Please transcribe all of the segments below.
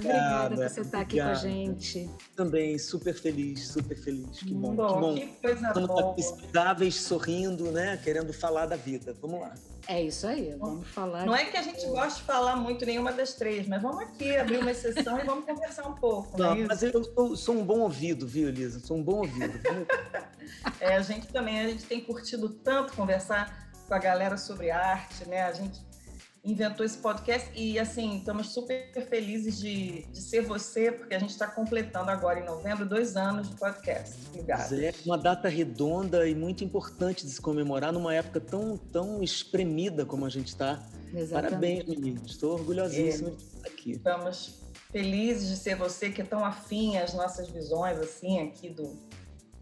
Obrigada por você estar aqui com a gente. Também, super feliz, super feliz. Que bom, bom que bom. Que coisa Estamos boa. saudáveis, sorrindo, né? Querendo falar da vida. Vamos lá. É isso aí, vamos falar. Não é que a gente goste de falar muito nenhuma das três, mas vamos aqui abrir uma exceção e vamos conversar um pouco. Não, é mas eu sou, sou um bom ouvido, viu, Elisa? Sou um bom ouvido. É, a gente também, a gente tem curtido tanto conversar com a galera sobre arte, né? A gente inventou esse podcast e, assim, estamos super felizes de, de ser você, porque a gente está completando agora, em novembro, dois anos de podcast. Obrigada. É uma data redonda e muito importante de se comemorar numa época tão, tão espremida como a gente está. Exatamente. Parabéns, meninos. Estou orgulhosíssima de estar aqui. Estamos felizes de ser você que é tão afim às nossas visões, assim, aqui do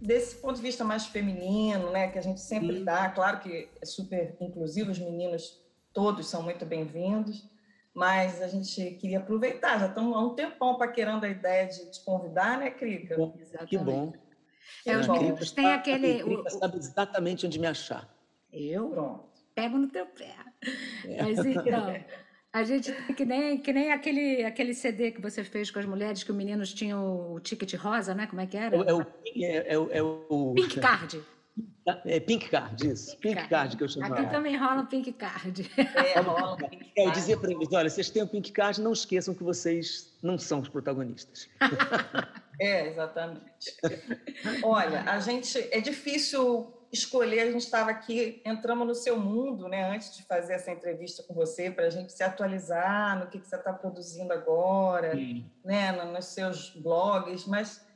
desse ponto de vista mais feminino, né, que a gente sempre Sim. dá. Claro que é super inclusivo, os meninos todos são muito bem-vindos, mas a gente queria aproveitar. Já estamos há um tempão paquerando a ideia de te convidar, né, Crica? Exatamente. Que bom. É, os bom. meninos têm aquele. A o- Drica sabe exatamente onde me achar. eu Pronto. pego no teu pé. É. Mas então, a gente tem que nem, que nem aquele, aquele CD que você fez com as mulheres, que os meninos tinham o ticket rosa, né? Como é que era? É, o- é, é, o- é o. Pink Card. É Pink Card, isso. Pink Card que eu chamava. Aqui também rola o Pink Card. É, rola. É, eu dizia para eles: olha, vocês têm o Pink Card, não esqueçam que vocês não são os protagonistas. É, exatamente. Olha, a gente é difícil escolher. A gente estava aqui, entramos no seu mundo, né? Antes de fazer essa entrevista com você, para a gente se atualizar no que, que você está produzindo agora, né? no- Nos seus blogs, mas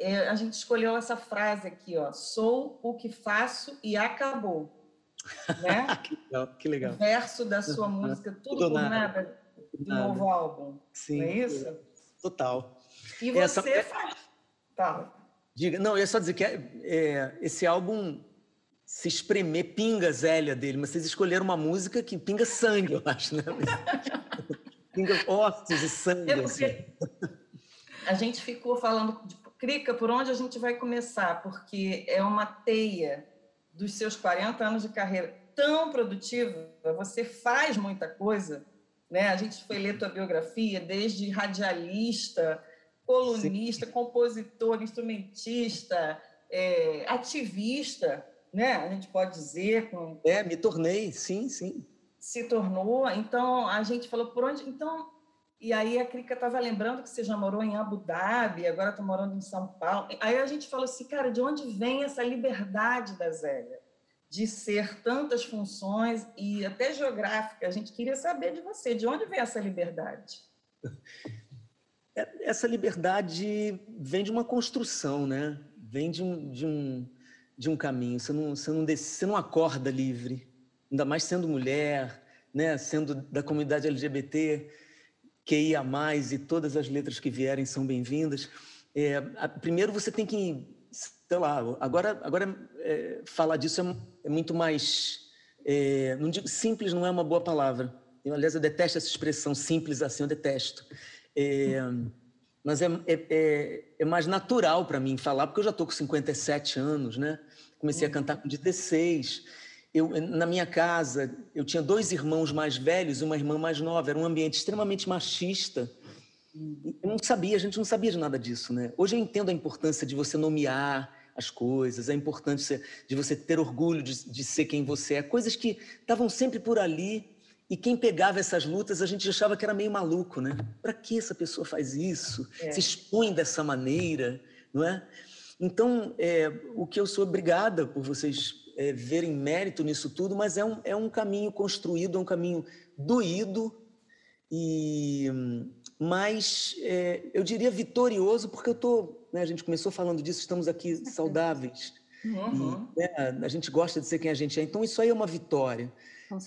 é, a gente escolheu essa frase aqui, ó. Sou o que faço e acabou. Né? que legal. Que legal. O verso da sua música, tudo Tudo por nada. do novo álbum. Sim. Não é isso? Total. E Essa- você faz. Tá. Diga, não, eu ia só dizer que é, é, esse álbum se espremer, pinga Zélia dele, mas vocês escolheram uma música que pinga sangue, eu acho, né? pinga ossos e sangue. É assim. porque a gente ficou falando de Crica, por onde a gente vai começar? Porque é uma teia dos seus 40 anos de carreira tão produtiva, você faz muita coisa, né? A gente foi ler tua biografia, desde radialista, colunista, compositor, instrumentista, é, ativista, né? A gente pode dizer, com É, me tornei, sim, sim. se tornou. Então a gente falou por onde. Então e aí a Crica estava lembrando que você já morou em Abu Dhabi, agora está morando em São Paulo. Aí a gente falou assim, cara, de onde vem essa liberdade da Zélia de ser tantas funções e até geográfica? A gente queria saber de você, de onde vem essa liberdade? É, Essa liberdade vem de uma construção, né? Vem de um, de um, de um caminho. Você não, você, não, dec- você não acorda livre, ainda mais sendo mulher, né? sendo da comunidade LGBT, QIA+, e todas as letras que vierem são bem-vindas. É, a- primeiro você tem que, sei lá, agora, agora é, falar disso é, é muito mais, é, não digo simples, não é uma boa palavra. Eu, aliás, eu detesto essa expressão simples assim, eu detesto. É, mas é, é, mais natural para mim falar, porque eu já estou com 57 anos, né? Comecei a cantar com 16. Eu, na minha casa, eu tinha dois irmãos mais velhos e uma irmã mais nova. Era um ambiente extremamente machista. Eu não sabia, a gente não sabia de nada disso, né? Hoje eu entendo a importância de você nomear as coisas, a importância de você ter orgulho de, de ser quem você é, coisas que estavam sempre por ali e quem pegava essas lutas a gente achava que era meio maluco, né? Para que essa pessoa faz isso? É. Se expõe dessa maneira, não é? Então, é, o que eu sou obrigada por vocês é, verem mérito nisso tudo, mas é um, é um caminho construído, é um caminho doído e mas é, eu diria vitorioso porque eu tô, né, a gente começou falando disso, estamos aqui saudáveis, Uhum. e, né, a gente gosta de ser quem a gente é, então isso aí é uma vitória.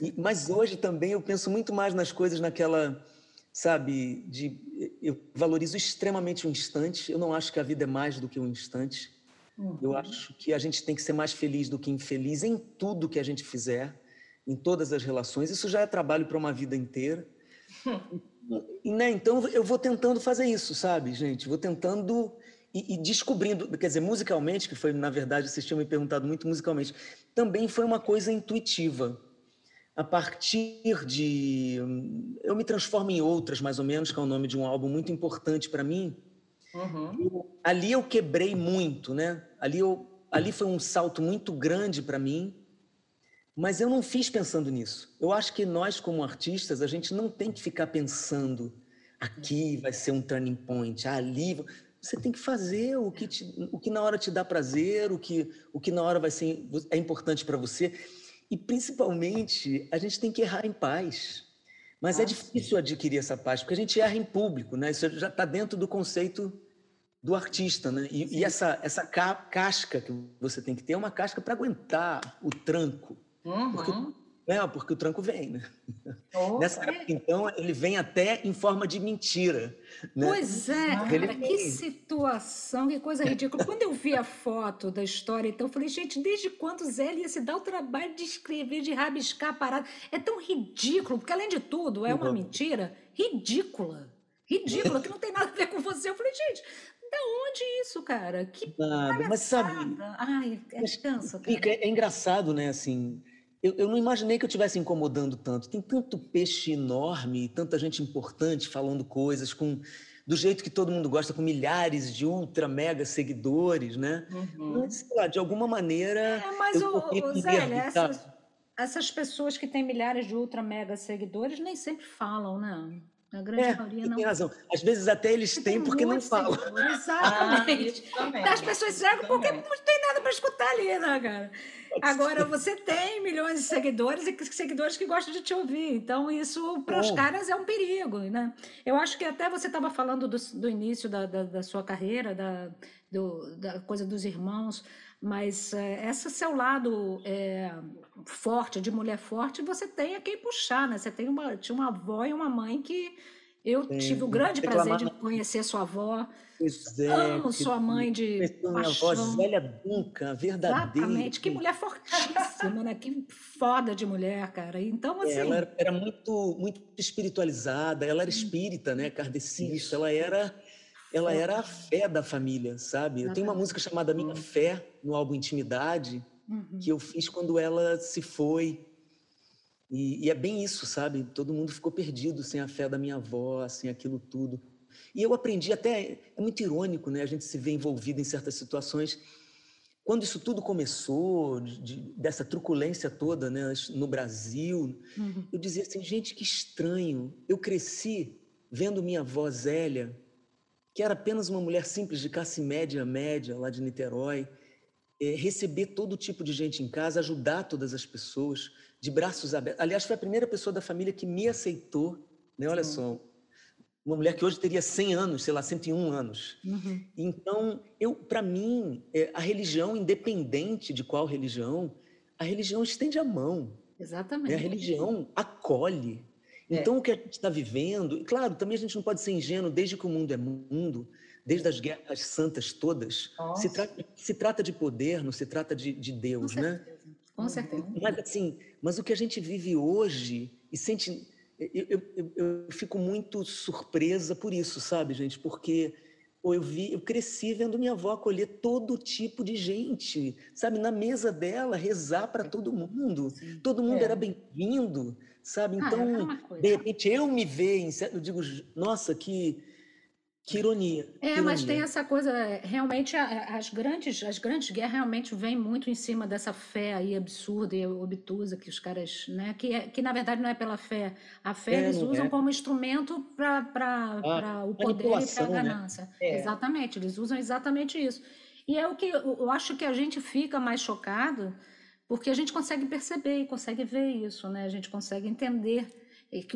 E- mas hoje também eu penso muito mais nas coisas naquela, sabe, de eu valorizo extremamente o instante. Eu não acho que a vida é mais do que um instante. Eu Uhum. acho que a gente tem que ser mais feliz do que infeliz em tudo que a gente fizer, em todas as relações. Isso já é trabalho para uma vida inteira. E, né, então eu vou tentando fazer isso, sabe, gente? Vou tentando e, e descobrindo, quer dizer, musicalmente, que foi, na verdade, vocês tinham me perguntado muito musicalmente, também foi uma coisa intuitiva. a partir de eu me transformo em outras mais ou menos que é o nome de um álbum muito importante para mim uhum. ali eu quebrei muito né ali eu ali foi um salto muito grande para mim mas eu não fiz pensando nisso eu acho que nós como artistas a gente não tem que ficar pensando aqui vai ser um turning point ali você tem que fazer o que te, o que na hora te dá prazer o que o que na hora vai ser é importante para você e, principalmente, a gente tem que errar em paz. Mas é difícil adquirir essa paz, porque a gente erra em público, né? Isso já está dentro do conceito do artista, né? E, e, essa, essa ca casca que você tem que ter é uma casca para aguentar o tranco. Uhum. Porque é, porque o tranco vem, né? Oh, Nessa época, então, ele vem até em forma de mentira. Né? Pois é, cara, que situação, que coisa ridícula. Quando eu vi a foto da história, então, eu falei, gente, desde quando Zé ia se dar o trabalho de escrever, de rabiscar a parada? É tão ridículo, porque além de tudo, é uma uhum. mentira ridícula. Ridícula, que não tem nada a ver com você. Eu falei, gente, da onde isso, cara? Que nada, mas sabe... Ai, é cara. É, é engraçado, né, assim eu, eu, não imaginei que eu estivesse incomodando tanto. Tem tanto peixe enorme, tanta gente importante falando coisas com do jeito que todo mundo gosta, com milhares de ultra mega seguidores, né? Uhum. Mas, sei lá, de alguma maneira. É, mas, eu, o, o Zé, essas, essas pessoas que têm milhares de ultra mega seguidores nem sempre falam, né? A grande é, maioria não. Tem razão. Às vezes até eles têm porque não falam. Exatamente. Ah, As pessoas cegam porque não tem nada para escutar ali, né, cara? Agora, você tem milhões de seguidores e seguidores que gostam de te ouvir. Então, isso para os caras é um perigo, né? Eu acho que até você estava falando do, do início da, da, da, sua carreira, da, do, da coisa dos irmãos, mas é, esse seu lado é, forte, de mulher forte, você tem a quem puxar, né? Você tem uma, tinha uma avó e uma mãe que eu Sim, tive o grande prazer de conhecer sua avó. Pois é, Amo sua mãe de minha avó, Zélia Duncan, verdadeira. Exatamente, que mulher fortíssima, né? Que foda de mulher, cara. Então, assim... É, ela era, era, muito, muito espiritualizada, ela era hum. espírita, né? Kardecista, ela era... Ela era a fé da família, sabe? Eu tenho uma música chamada Minha Fé, no álbum Intimidade, uhum. que eu fiz quando ela se foi e, e, é bem isso, sabe? Todo mundo ficou perdido sem a fé da minha avó, sem aquilo tudo. E eu aprendi até, é muito irônico, né? A gente se vê envolvido em certas situações. Quando isso tudo começou, de, dessa truculência toda né, no Brasil, uhum. eu dizia assim, gente, que estranho. Eu cresci vendo minha avó Zélia, que era apenas uma mulher simples de classe média, média, lá de Niterói, é, receber todo tipo de gente em casa, ajudar todas as pessoas de braços abertos. Aliás, foi a primeira pessoa da família que me aceitou, né? Olha só, uma mulher que hoje teria 100 anos, sei lá, 101 anos. Uhum. Então, eu, para mim, é, a religião, independente de qual religião, a religião estende a mão. Exatamente. Né? A religião acolhe. É. Então, o que a gente está vivendo, e claro, também a gente não pode ser ingênuo desde que o mundo é mundo, desde as guerras santas todas, se trata, se trata de poder, não se trata de, de Deus, Com né? Com certeza. Mas assim, mas o que a gente vive hoje e sente, eu, eu, eu fico muito surpresa por isso, sabe, gente? Porque eu vi, eu cresci vendo minha avó acolher todo tipo de gente, sabe, na mesa dela rezar para todo mundo, Sim. todo mundo é. era bem-vindo, sabe? Ah, então, é de repente eu me vejo, eu digo, nossa, que que ironia. É, que mas tem essa coisa, realmente as grandes, as grandes guerras realmente vêm muito em cima dessa fé aí absurda e obtusa que os caras, né, que, é, que na verdade não é pela fé. A fé é, eles usam é. como instrumento para ah, o poder e para a né? ganância. Né? Exatamente, eles usam exatamente isso. E é o que eu acho que a gente fica mais chocado porque a gente consegue perceber e consegue ver isso, né? A gente consegue entender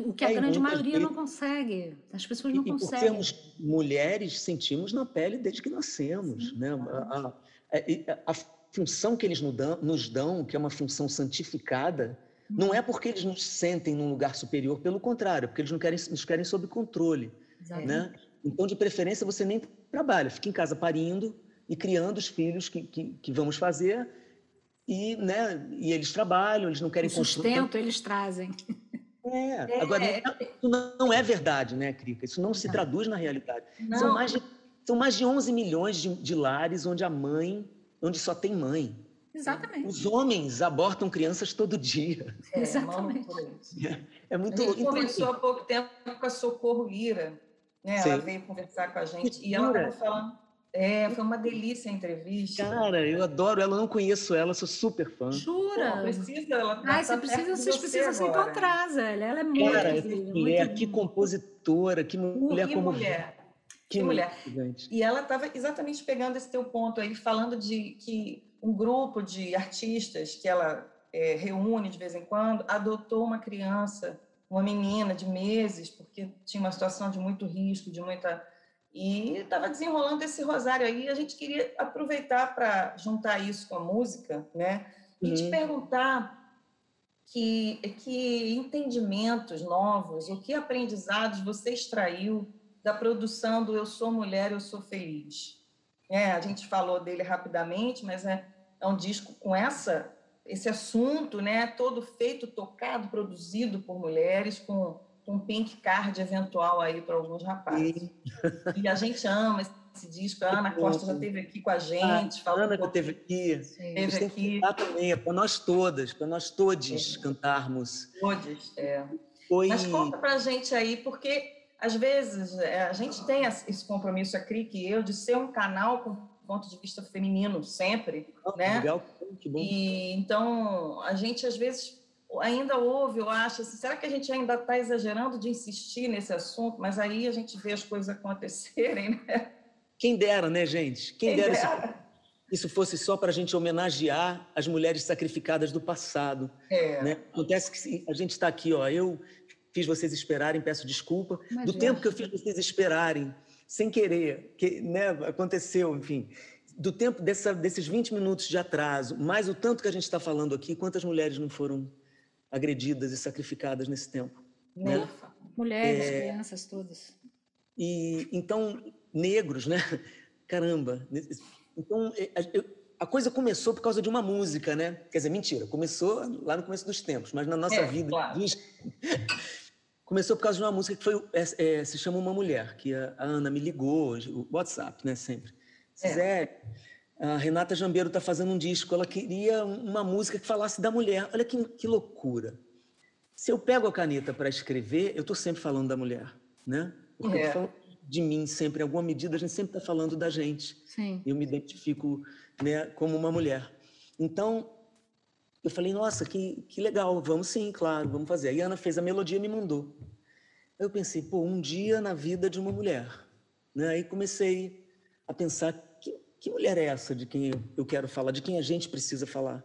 o que a é, grande maioria vezes, não consegue. As pessoas não e, conseguem. Por sermos mulheres, sentimos na pele desde que nascemos. Sim, né? A, a, a, a, função que eles nos dão, nos dão, que é uma função santificada, não é porque eles nos sentem num lugar superior, pelo contrário, porque eles não querem, nos querem sob controle. Né? Então, de preferência, você nem trabalha, fica em casa parindo e criando os filhos que, que, que vamos fazer. E, né, e eles trabalham, eles não querem... O sustento eles trazem. É. é. Agora, isso não é verdade, né, Crica? Isso não se traduz na realidade. Não. São, mais de, são mais de 11 milhões de, de lares onde a mãe, onde só tem mãe. Exatamente. Os homens abortam crianças todo dia. É, Exatamente. É, é muito A gente então, conversou há pouco tempo com a Socorro Lira, né? Ela veio conversar com a gente e ela estava falando. É, foi uma delícia a entrevista. Cara, eu adoro ela, não conheço ela, sou super fã. Jura? Pô, precisa, ela Ai, você precisa, vocês precisam se encontrar, Zé. Ela é muito. Cara, que mulher, muito... que compositora, que mulher que como. Mulher. Que, que mulher. E ela estava exatamente pegando esse teu ponto aí, falando de que um grupo de artistas que ela é, reúne de vez em quando adotou uma criança, uma menina de meses, porque tinha uma situação de muito risco, de muita. E estava desenrolando esse rosário aí. A gente queria aproveitar para juntar isso com a música, né? E uhum. te perguntar que, que entendimentos novos, o que aprendizados você extraiu da produção do Eu Sou Mulher, Eu Sou Feliz. É, a gente falou dele rapidamente, mas é, é um disco com essa esse assunto, né, todo feito, tocado, produzido por mulheres, com, com um pink card eventual aí para alguns rapazes. Sim. E a gente ama esse disco. A Ana Costa já esteve aqui com a gente. A Ana já esteve aqui. Esteve aqui. também, é para nós todas, para nós todos é. cantarmos. Todos, é. Foi... Mas conta para a gente aí, porque às vezes, é, a gente tem esse compromisso, a CRIC e eu, de ser um canal com ponto de vista feminino sempre, oh, né? Legal, que bom. E então a gente às vezes ainda ouve, eu acho, assim, será que a gente ainda está exagerando de insistir nesse assunto? Mas aí a gente vê as coisas acontecerem, né? Quem dera, né, gente? Quem, Quem dera, dera. Isso, isso fosse só para a gente homenagear as mulheres sacrificadas do passado. É. Né? Acontece que a gente está aqui, ó, eu fiz vocês esperarem, peço desculpa. Imagina. Do tempo que eu fiz vocês esperarem, sem querer, que né, aconteceu, enfim. Do tempo dessa, desses 20 minutos de atraso, mais o tanto que a gente está falando aqui, quantas mulheres não foram agredidas e sacrificadas nesse tempo? Né? Mulheres, é... crianças, todas. E então negros, né? Caramba. Então é, a coisa começou por causa de uma música, né? Quer dizer, mentira, começou lá no começo dos tempos, mas na nossa é, vida claro. Começou por causa de uma música que foi, é, é, se chama Uma Mulher, que a, a, Ana me ligou, o WhatsApp, né, sempre. É. Zé, a Renata Jambeiro está fazendo um disco, ela queria uma música que falasse da mulher. Olha que, que loucura. Se eu pego a caneta para escrever, eu estou sempre falando da mulher, né? Porque é. eu falo de mim sempre, em alguma medida, a gente sempre está falando da gente. Sim. Eu me identifico né, como uma mulher. Então, eu falei, nossa, que, que legal, vamos sim, claro, vamos fazer. Aí a Ana fez a melodia e me mandou. Eu pensei, pô, um dia na vida de uma mulher. Né? Aí comecei a pensar, que, mulher é essa de quem eu quero falar, de quem a gente precisa falar?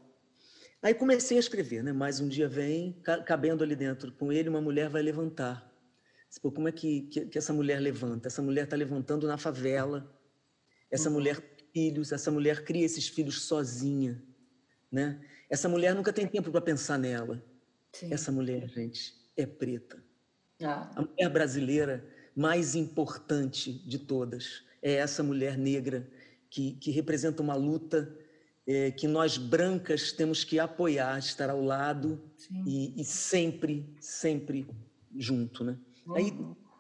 Aí comecei a escrever, né? Mais um dia vem, cabendo ali dentro, com ele uma mulher vai levantar. Pô, como é que, que, que essa mulher levanta? Essa mulher está levantando na favela. Essa uhum. mulher filhos, essa mulher cria esses filhos sozinha, né? Essa mulher nunca tem tempo para pensar nela. Sim. Essa mulher, gente, é preta. Ah. A mulher brasileira mais importante de todas é essa mulher negra que, que representa uma luta é, que nós brancas temos que apoiar, estar ao lado e, e, sempre, sempre junto, né? Uhum. Aí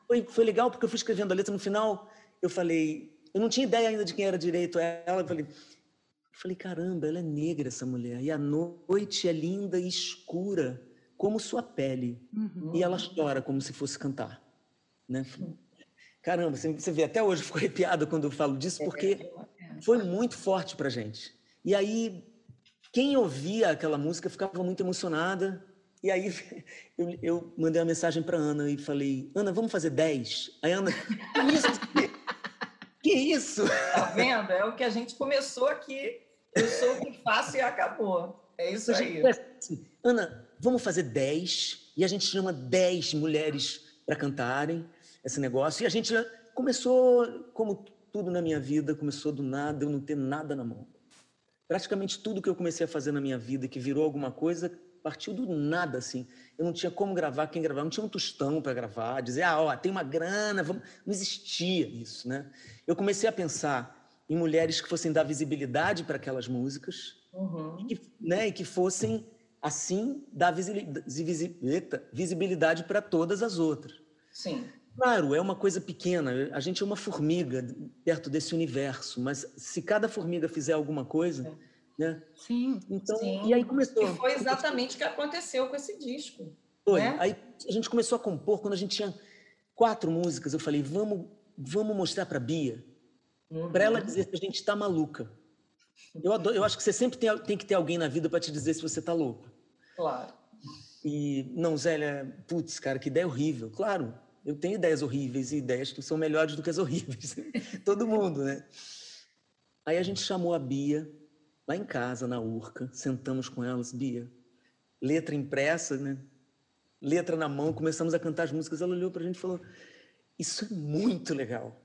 foi, foi legal porque eu fui escrevendo a letra no final, eu falei, eu não tinha ideia ainda de quem era direito ela, eu falei, eu falei, caramba, ela é negra, essa mulher. E a noite é linda e escura, como sua pele. Uhum. E ela chora como se fosse cantar. Né? Caramba, você vê, até hoje eu fico arrepiada quando eu falo disso, porque foi muito forte para gente. E aí, quem ouvia aquela música ficava muito emocionada. E aí, eu, eu mandei uma mensagem para Ana e falei: Ana, vamos fazer 10? Aí, Ana, isso? Que isso? Tá vendo? É o que a gente começou aqui. Eu sou o que faço e acabou. É isso aí. Assim, Ana, vamos fazer 10 e a gente chama 10 mulheres para cantarem esse negócio. E a gente começou, como tudo na minha vida, começou do nada, eu não ter nada na mão. Praticamente tudo que eu comecei a fazer na minha vida que virou alguma coisa partiu do nada, assim. Eu não tinha como gravar, quem gravar, não tinha um tostão para gravar, dizer, ah, ó, tem uma grana, vamos... não existia isso, né? Eu comecei a pensar em mulheres que fossem dar visibilidade para aquelas músicas, uhum. e, que, né, e que fossem, assim, dar visibilidade para todas as outras. Sim. Claro, é uma coisa pequena, a gente é uma formiga perto desse universo, mas se cada formiga fizer alguma coisa, é né? Sim. Então, Sim. e aí começou. E foi exatamente o que aconteceu com esse disco. Foi. né? Aí a gente começou a compor quando a gente tinha quatro músicas. Eu falei, vamos, vamos mostrar para Bia, para ela dizer se a gente está maluca. Eu, adoro- eu acho que você sempre tem, tem que ter alguém na vida para te dizer se você está louco. Claro. E não, Zélia, putz, cara, que ideia horrível. Claro, eu tenho ideias horríveis e ideias que são melhores do que as horríveis. Todo mundo, né? Aí a gente chamou a Bia lá em casa, na Urca, sentamos com elas, Bia, letra impressa, né? Letra na mão, começamos a cantar as músicas. Ela olhou para a gente e falou: Isso é muito legal.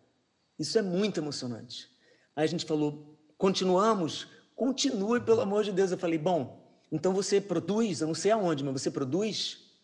Isso é muito emocionante. Aí a gente falou: Continuamos? Continue, pelo amor de Deus. Eu falei: Bom, então você produz? Eu não sei aonde, mas você produz?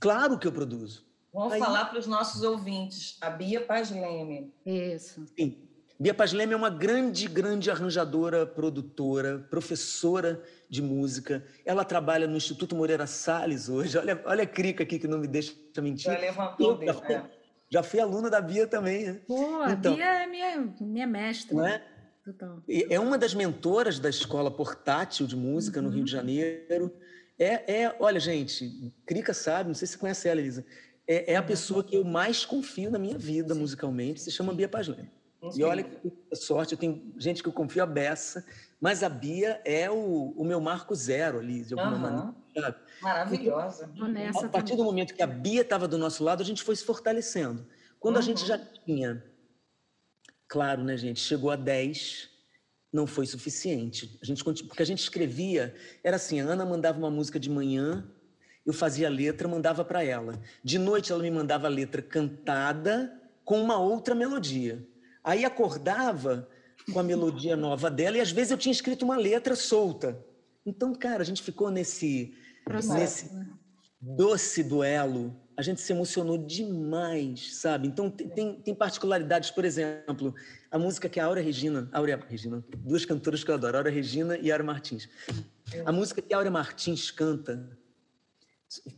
Claro que eu produzo. Vamos Aí- falar para os nossos ouvintes. A Bia Paz Leme. Isso. Sim. Bia Paz Leme é uma grande, grande arranjadora, produtora, professora de música. Ela trabalha no Instituto Moreira Salles hoje. Olha, olha a crica aqui que não me deixa mentir. Já levantou bem. já, fui, é. já fui aluna da Bia também, né? Pô, a Então. Bia é minha, minha mestra. Não é? Total. É uma das mentoras da escola portátil de música no Rio de Janeiro. É, é, olha, gente, Crica sabe, não sei se você conhece ela, Elisa. É, é a pessoa que eu mais confio na minha vida musicalmente, se chama Bia Paz Leme. E olha que sorte, eu tenho gente que eu confio a beça, mas a Bia é o, o meu marco zero ali, de alguma Aham. maneira. sabe? Maravilhosa. Nessa A partir do momento que a Bia estava do nosso lado, a gente foi se fortalecendo. Quando a Uhum. gente já tinha, claro, né, gente, chegou a 10, não foi suficiente. A gente, porque a gente escrevia, era assim, a Ana mandava uma música de manhã, eu fazia a letra, mandava para ela. De noite ela me mandava a letra cantada com uma outra melodia. Aí acordava com a melodia nova dela e às vezes eu tinha escrito uma letra solta. Então, cara, a gente ficou nesse Processo, nesse né? doce duelo, a gente se emocionou demais, sabe? Então tem, tem, particularidades, por exemplo, a música que a Áurea Regina, Áurea Regina, duas cantoras que eu adoro, Áurea Regina e Áurea Martins. A música que a Áurea Martins canta,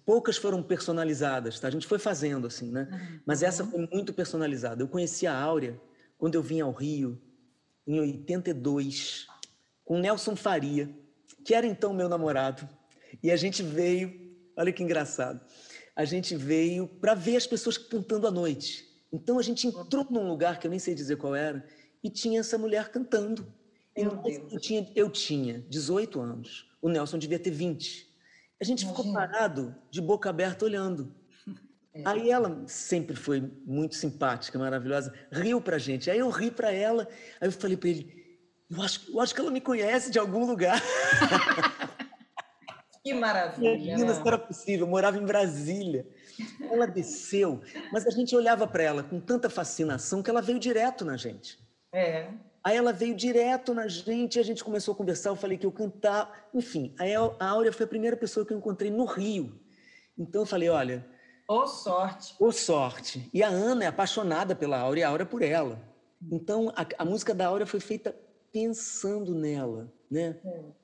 poucas foram personalizadas, tá? A gente foi fazendo assim, né? Mas essa foi muito personalizada. Eu conheci a Áurea quando eu vim ao Rio em 82 com Nelson Faria, que era então meu namorado, e a gente veio, olha que engraçado, a gente veio para ver as pessoas cantando à noite. Então a gente entrou num lugar que eu nem sei dizer qual era e tinha essa mulher cantando. E nós- Deus. eu, tinha, eu tinha 18 anos, o Nelson devia ter 20. A gente ficou Imagina. parado, de boca aberta, olhando. Aí ela sempre foi muito simpática, maravilhosa, riu pra gente. Aí eu ri pra ela, aí eu falei pra ele, eu acho, eu acho que ela me conhece de algum lugar. Que maravilha. Imagina né? se era possível, eu morava em Brasília. Ela desceu, mas a gente olhava para ela com tanta fascinação que ela veio direto na gente. É. Aí ela veio direto na gente, e a gente começou a conversar, eu falei que eu cantava, enfim. Aí a Áurea foi a primeira pessoa que eu encontrei no Rio. Então eu falei, olha, Ô sorte. Ô sorte. E a Ana é apaixonada pela Áurea e a Áurea por ela. Então, a, a música da Áurea foi feita pensando nela, né?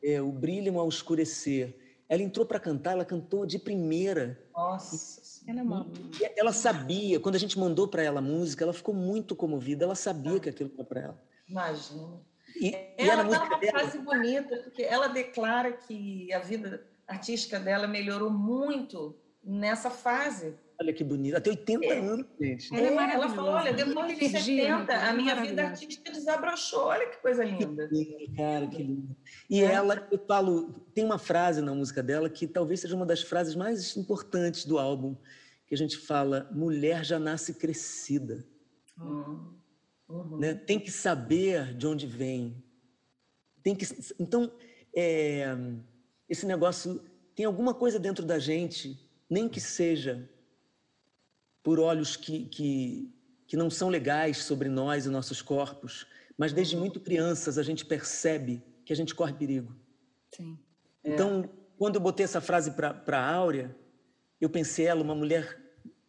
É, o brilho ao escurecer. Ela entrou para cantar, ela cantou de primeira. Nossa. Ela é uma... E ela sabia, quando a gente mandou para ela a música, ela ficou muito comovida, ela sabia que aquilo era para ela. Imagina. E, Ela era dá música uma dela. frase bonita, porque ela declara que a vida artística dela melhorou muito nessa fase. Olha que bonita, até 80 É. anos, gente. Ela é ela falou, olha, depois de Virgínia, 70, ela é a minha vida artística desabrochou. Olha que coisa linda. Lindo, Cara, que lindo. E É. ela, eu falo, tem uma frase na música dela que talvez seja uma das frases mais importantes do álbum, que a gente fala: mulher já nasce crescida, Hum. Uhum. né? Tem que saber de onde vem. Tem que, então, é, esse negócio tem alguma coisa dentro da gente, nem que seja por olhos que, que, que não são legais sobre nós e nossos corpos, mas desde muito crianças a gente percebe que a gente corre perigo. Sim. Então, quando eu botei essa frase para a Áurea, eu pensei ela, uma mulher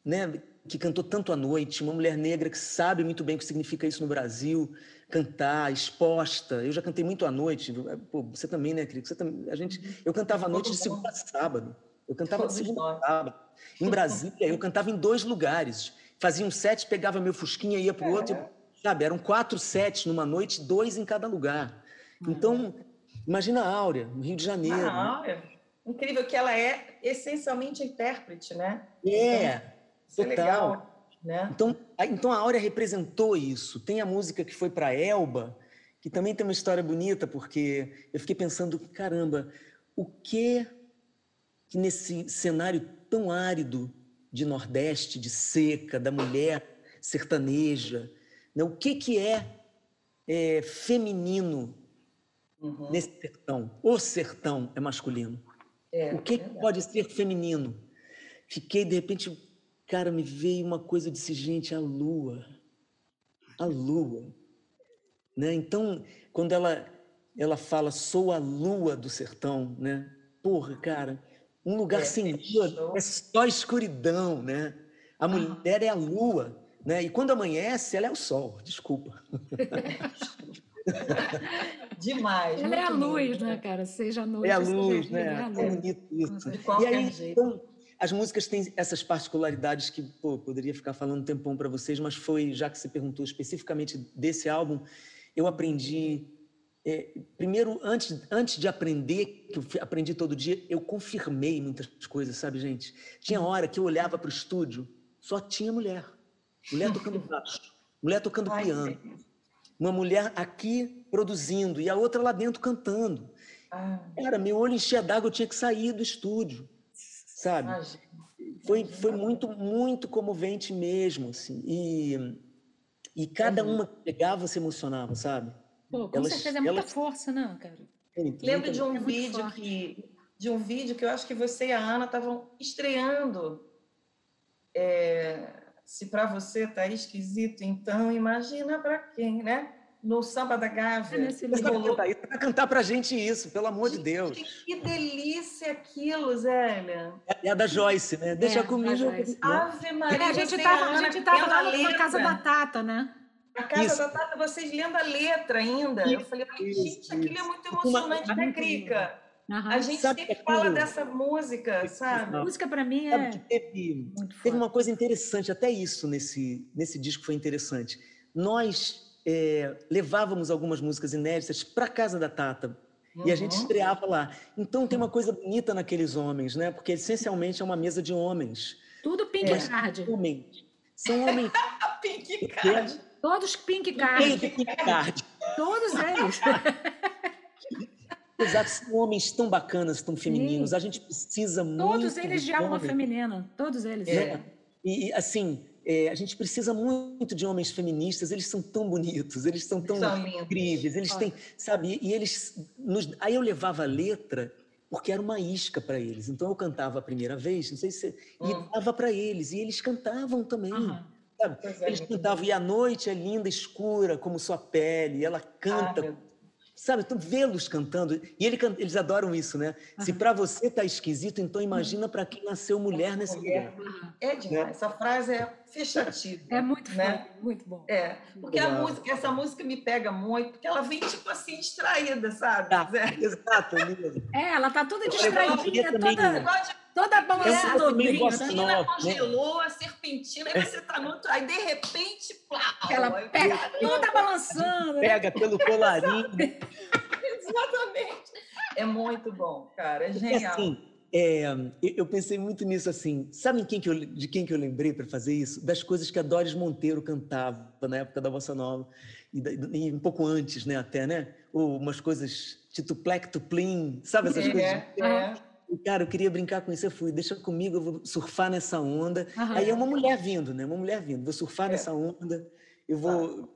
né, que cantou tanto à noite, uma mulher negra que sabe muito bem o que significa isso no Brasil, cantar, exposta. Eu já cantei muito à noite. Pô, você também, né, Crico? Você também, a gente, eu cantava à noite de segunda a sábado. Eu cantava de segunda a sábado. Em Brasília, eu cantava em dois lugares. Fazia um set, pegava meu fusquinha, ia para o outro. Sabe, eram quatro sets numa noite, dois em cada lugar. Então, Imagina a Áurea, no Rio de Janeiro. A Áurea. Incrível que ela é essencialmente intérprete, né? É, então, total. É legal, né? Então, a, então a Áurea representou isso. Tem a música que foi para Elba, que também tem uma história bonita, porque eu fiquei pensando, caramba, o que que nesse cenário tão árido de Nordeste, de seca, da mulher sertaneja, né? o que que é, é feminino uhum. nesse sertão? O sertão é masculino. É, o que, que pode ser feminino? Fiquei, de repente, cara, me veio uma coisa, eu disse, gente, a lua. A lua. Né? Então, quando ela, ela fala, sou a lua do sertão, né? Porra, cara, um lugar é, sem lua é só escuridão, né? A mulher é a lua, né? E quando amanhece, ela é o sol, desculpa. Demais. Ela é a luz, lindo. né, cara? Seja a noite. É a luz, né? É, é bonito isso. e aí, jeito. então, as músicas têm essas particularidades que, pô, poderia ficar falando um tempão para vocês, mas foi, já que você perguntou especificamente desse álbum, eu aprendi. É, primeiro, antes, antes de aprender, que eu aprendi todo dia, eu confirmei muitas coisas, sabe, gente? Tinha hora que eu olhava para o estúdio, só tinha mulher. Mulher tocando baixo, mulher tocando piano uma mulher aqui produzindo e a outra lá dentro cantando. Ah. Cara, meu olho enchia d'água, eu tinha que sair do estúdio, sabe? Ah, foi, foi muito, muito comovente mesmo, assim. E, e cada uhum. uma que pegava se emocionava, sabe? Pô, com elas, certeza é muita elas... força, não, cara? Lembro de um é vídeo que de um vídeo que eu acho que você e a Ana estavam estreando. É, se para você tá esquisito, então imagina para quem, né? No samba da Gávea. É para cantar para gente isso, pelo amor de Deus. Que delícia aquilo, Zélia. É, é a da Joyce, né? Deixa é, comigo. Ave Maria. É, a gente estava gente tava lá na casa da Tata, né? A casa isso. da Tata, vocês lendo a letra ainda. Isso, eu falei, gente, isso, aquilo é muito emocionante, né, Crica? Uhum. A gente sabe sempre fala dessa música, sabe? A música para mim é. teve, teve uma coisa interessante, até isso nesse, nesse disco foi interessante. Nós é, levávamos algumas músicas inéditas para casa da Tata. Uhum. E a gente uhum. estreava lá. Então tem uma coisa bonita naqueles homens, né? Porque essencialmente é uma mesa de homens. Tudo pink é, card. Homens. São homens. pink card. Todos pink card. Pink card. Todos eles. Exato, são homens tão bacanas, tão femininos. Sim. A gente precisa todos muito. Todos eles de alma feminina, todos eles. É. E, assim, é, a gente precisa muito de homens feministas, eles são tão bonitos, eles são tão são incríveis, eles têm, sabe, e eles nos... aí eu levava a letra porque era uma isca para eles. Então eu cantava a primeira vez, não sei se hum. e dava para eles e eles cantavam também. Uhum. Sabe? É, eles cantavam e a noite é linda, escura como sua pele, e ela canta ah, Sabe, então vê-los cantando. E ele, eles adoram isso, né? Uhum. Se para você tá esquisito, então imagina para quem nasceu mulher nesse lugar. É demais. Né? Essa frase é fechativa. É muito né? muito bom. É, porque a música, essa música me pega muito, porque ela vem tipo assim distraída, sabe? Tá, exato, É, ela tá toda distraída, toda, toda balançando. A menina né? congelou, a serpentina, aí você tá no aí de repente, plá, ela pega toda balançando. Né? Pega pelo colarinho. Exatamente. É muito bom, cara, é genial. Assim, é, eu pensei muito nisso assim. Sabem quem que eu, de quem que eu lembrei para fazer isso? Das coisas que a Doris Monteiro cantava na época da Bossa Nova e, e um pouco antes, né? Até, né? Ou umas coisas tituplec, tuplim, sabe essas é, coisas? É. Cara, eu queria brincar com isso. Eu fui, deixa comigo, eu vou surfar nessa onda. Aham. Aí é uma mulher vindo, né? Uma mulher vindo. Vou surfar é. nessa onda. Eu vou. Tá.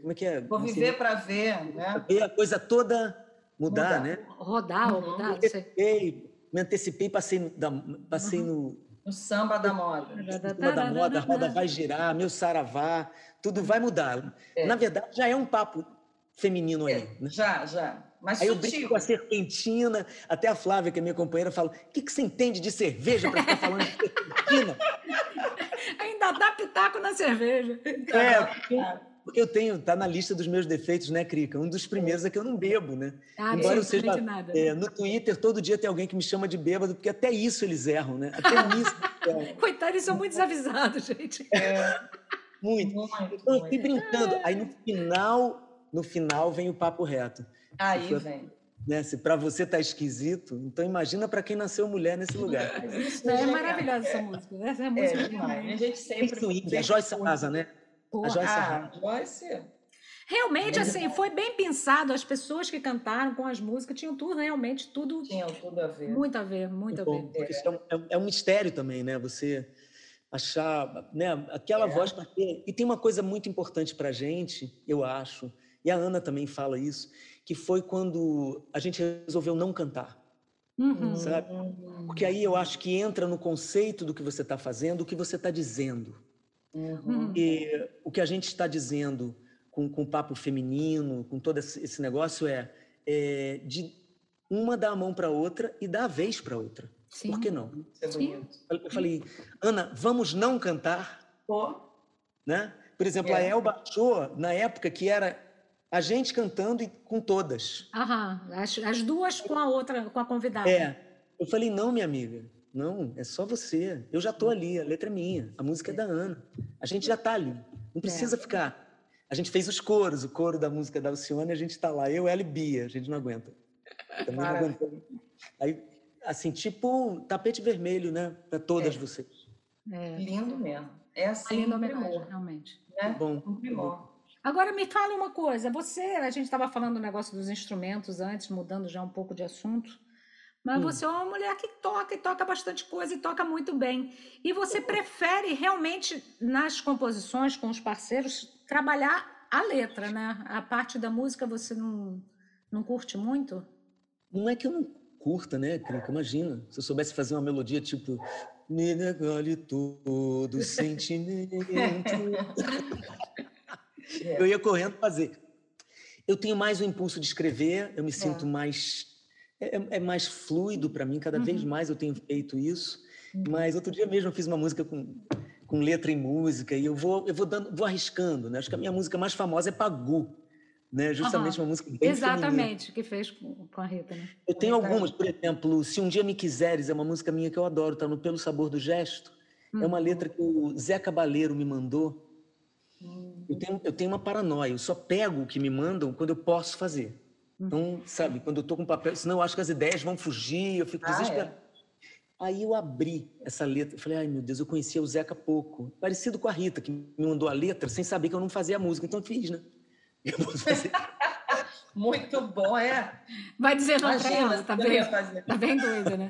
Como é que é? Vou viver para ver, né? Ver a coisa toda mudar, mudar. né? Rodar, uhum. mudar. Ei, me antecipei, passei, da, passei uhum. no. No samba da moda. No samba da moda, a roda vai girar, meu saravá, tudo vai mudar. É. Na verdade, já é um papo feminino aí. É, né? Já, já. Mas aí sutil. eu brinco com a serpentina, até a Flávia, que é minha companheira, fala: o que, que você entende de cerveja para ficar falando de serpentina? Ainda dá pitaco na cerveja. É, porque eu tenho, tá na lista dos meus defeitos, né, Crica? Um dos primeiros é que eu não bebo, né? Ah, Embora eu seja. Nada. É, no Twitter, todo dia tem alguém que me chama de bêbado, porque até isso eles erram, né? Até nisso. Coitados, eles são muito desavisados, gente. É, muito. muito então, eu brincando. Aí no final, no final vem o papo reto. Aí vem. Né? Se para você tá esquisito, então imagina para quem nasceu mulher nesse lugar. Não, é maravilhosa essa música. Essa é, música é demais. A gente sempre. Swing, a Joyce Arrasa, né? Porra. A Joyce ah, Joyce. Realmente, assim, foi bem pensado. As pessoas que cantaram com as músicas tinham tudo, realmente, tudo. Tinham tudo a ver. Muito a ver, muito, muito a bom, ver. Isso é um, é, é um mistério também, né? Você achar, né? Aquela é. voz bater. E tem uma coisa muito importante para gente, eu acho, e a Ana também fala isso, que foi quando a gente resolveu não cantar. Uhum. Sabe? Porque aí eu acho que entra no conceito do que você está fazendo, o que você está dizendo. Uhum. E o que a gente está dizendo com, com o papo feminino, com todo esse negócio é, é de uma dar a mão para outra e dar a vez para outra. Sim. Por que não? Sim. Eu falei, Ana, vamos não cantar? Oh. Né? Por exemplo, é. a Elba achou, na época, que era a gente cantando e com todas. Aham, as, as duas com a outra, com a convidada. É. Eu falei, não, minha amiga, não, é só você. Eu já estou ali, a letra é minha, a música é da Ana. A gente já está ali. Não precisa é. ficar. A gente fez os coros, o coro da música da Alcione, a gente está lá, eu, ela e Bia, a gente não aguenta. Também não aguenta. Aí, assim, tipo tapete vermelho, né, para todas é. vocês. É. Lindo mesmo. É assim, lindo homenagem, realmente. Né? Bom. Um primor. Agora me fala uma coisa, você, a gente estava falando do negócio dos instrumentos antes, mudando já um pouco de assunto, mas hum. você é uma mulher que toca e toca bastante coisa e toca muito bem. E você prefere realmente nas composições com os parceiros trabalhar a letra, né? A parte da música você não, não curte muito? Não é que eu não curta, né, Crica? Imagina, se eu soubesse fazer uma melodia tipo me negole todo sentimento. É. Eu ia correndo fazer. Eu tenho mais o impulso de escrever, eu me sinto é. mais. É, é, mais fluido para mim, cada uhum. vez mais eu tenho feito isso. Uhum. Mas outro dia mesmo eu fiz uma música com, com letra e música, e eu vou, eu vou, dando, vou arriscando. Né? Acho que a minha música mais famosa é Pagu. Né? Justamente uhum. uma música bem Exatamente, feminina. que fez com, com a Rita. Né? Eu tenho algumas, por exemplo, Se Um Dia Me Quiseres, é uma música minha que eu adoro, está no Pelo Sabor do Gesto. É uma uhum. letra que o Zé Cabaleiro me mandou. Eu tenho, eu tenho uma paranoia, eu só pego o que me mandam quando eu posso fazer. Então, sabe, quando eu tô com papel, senão eu acho que as ideias vão fugir, eu fico ah, desesperado. É. Aí eu abri essa letra, falei, ai meu Deus, eu conhecia o Zeca pouco. Parecido com a Rita, que me mandou a letra sem saber que eu não fazia música, então eu fiz, né? Eu posso fazer. Muito bom, é. Vai dizer não pra ela, tá bem, tá bem doida, né?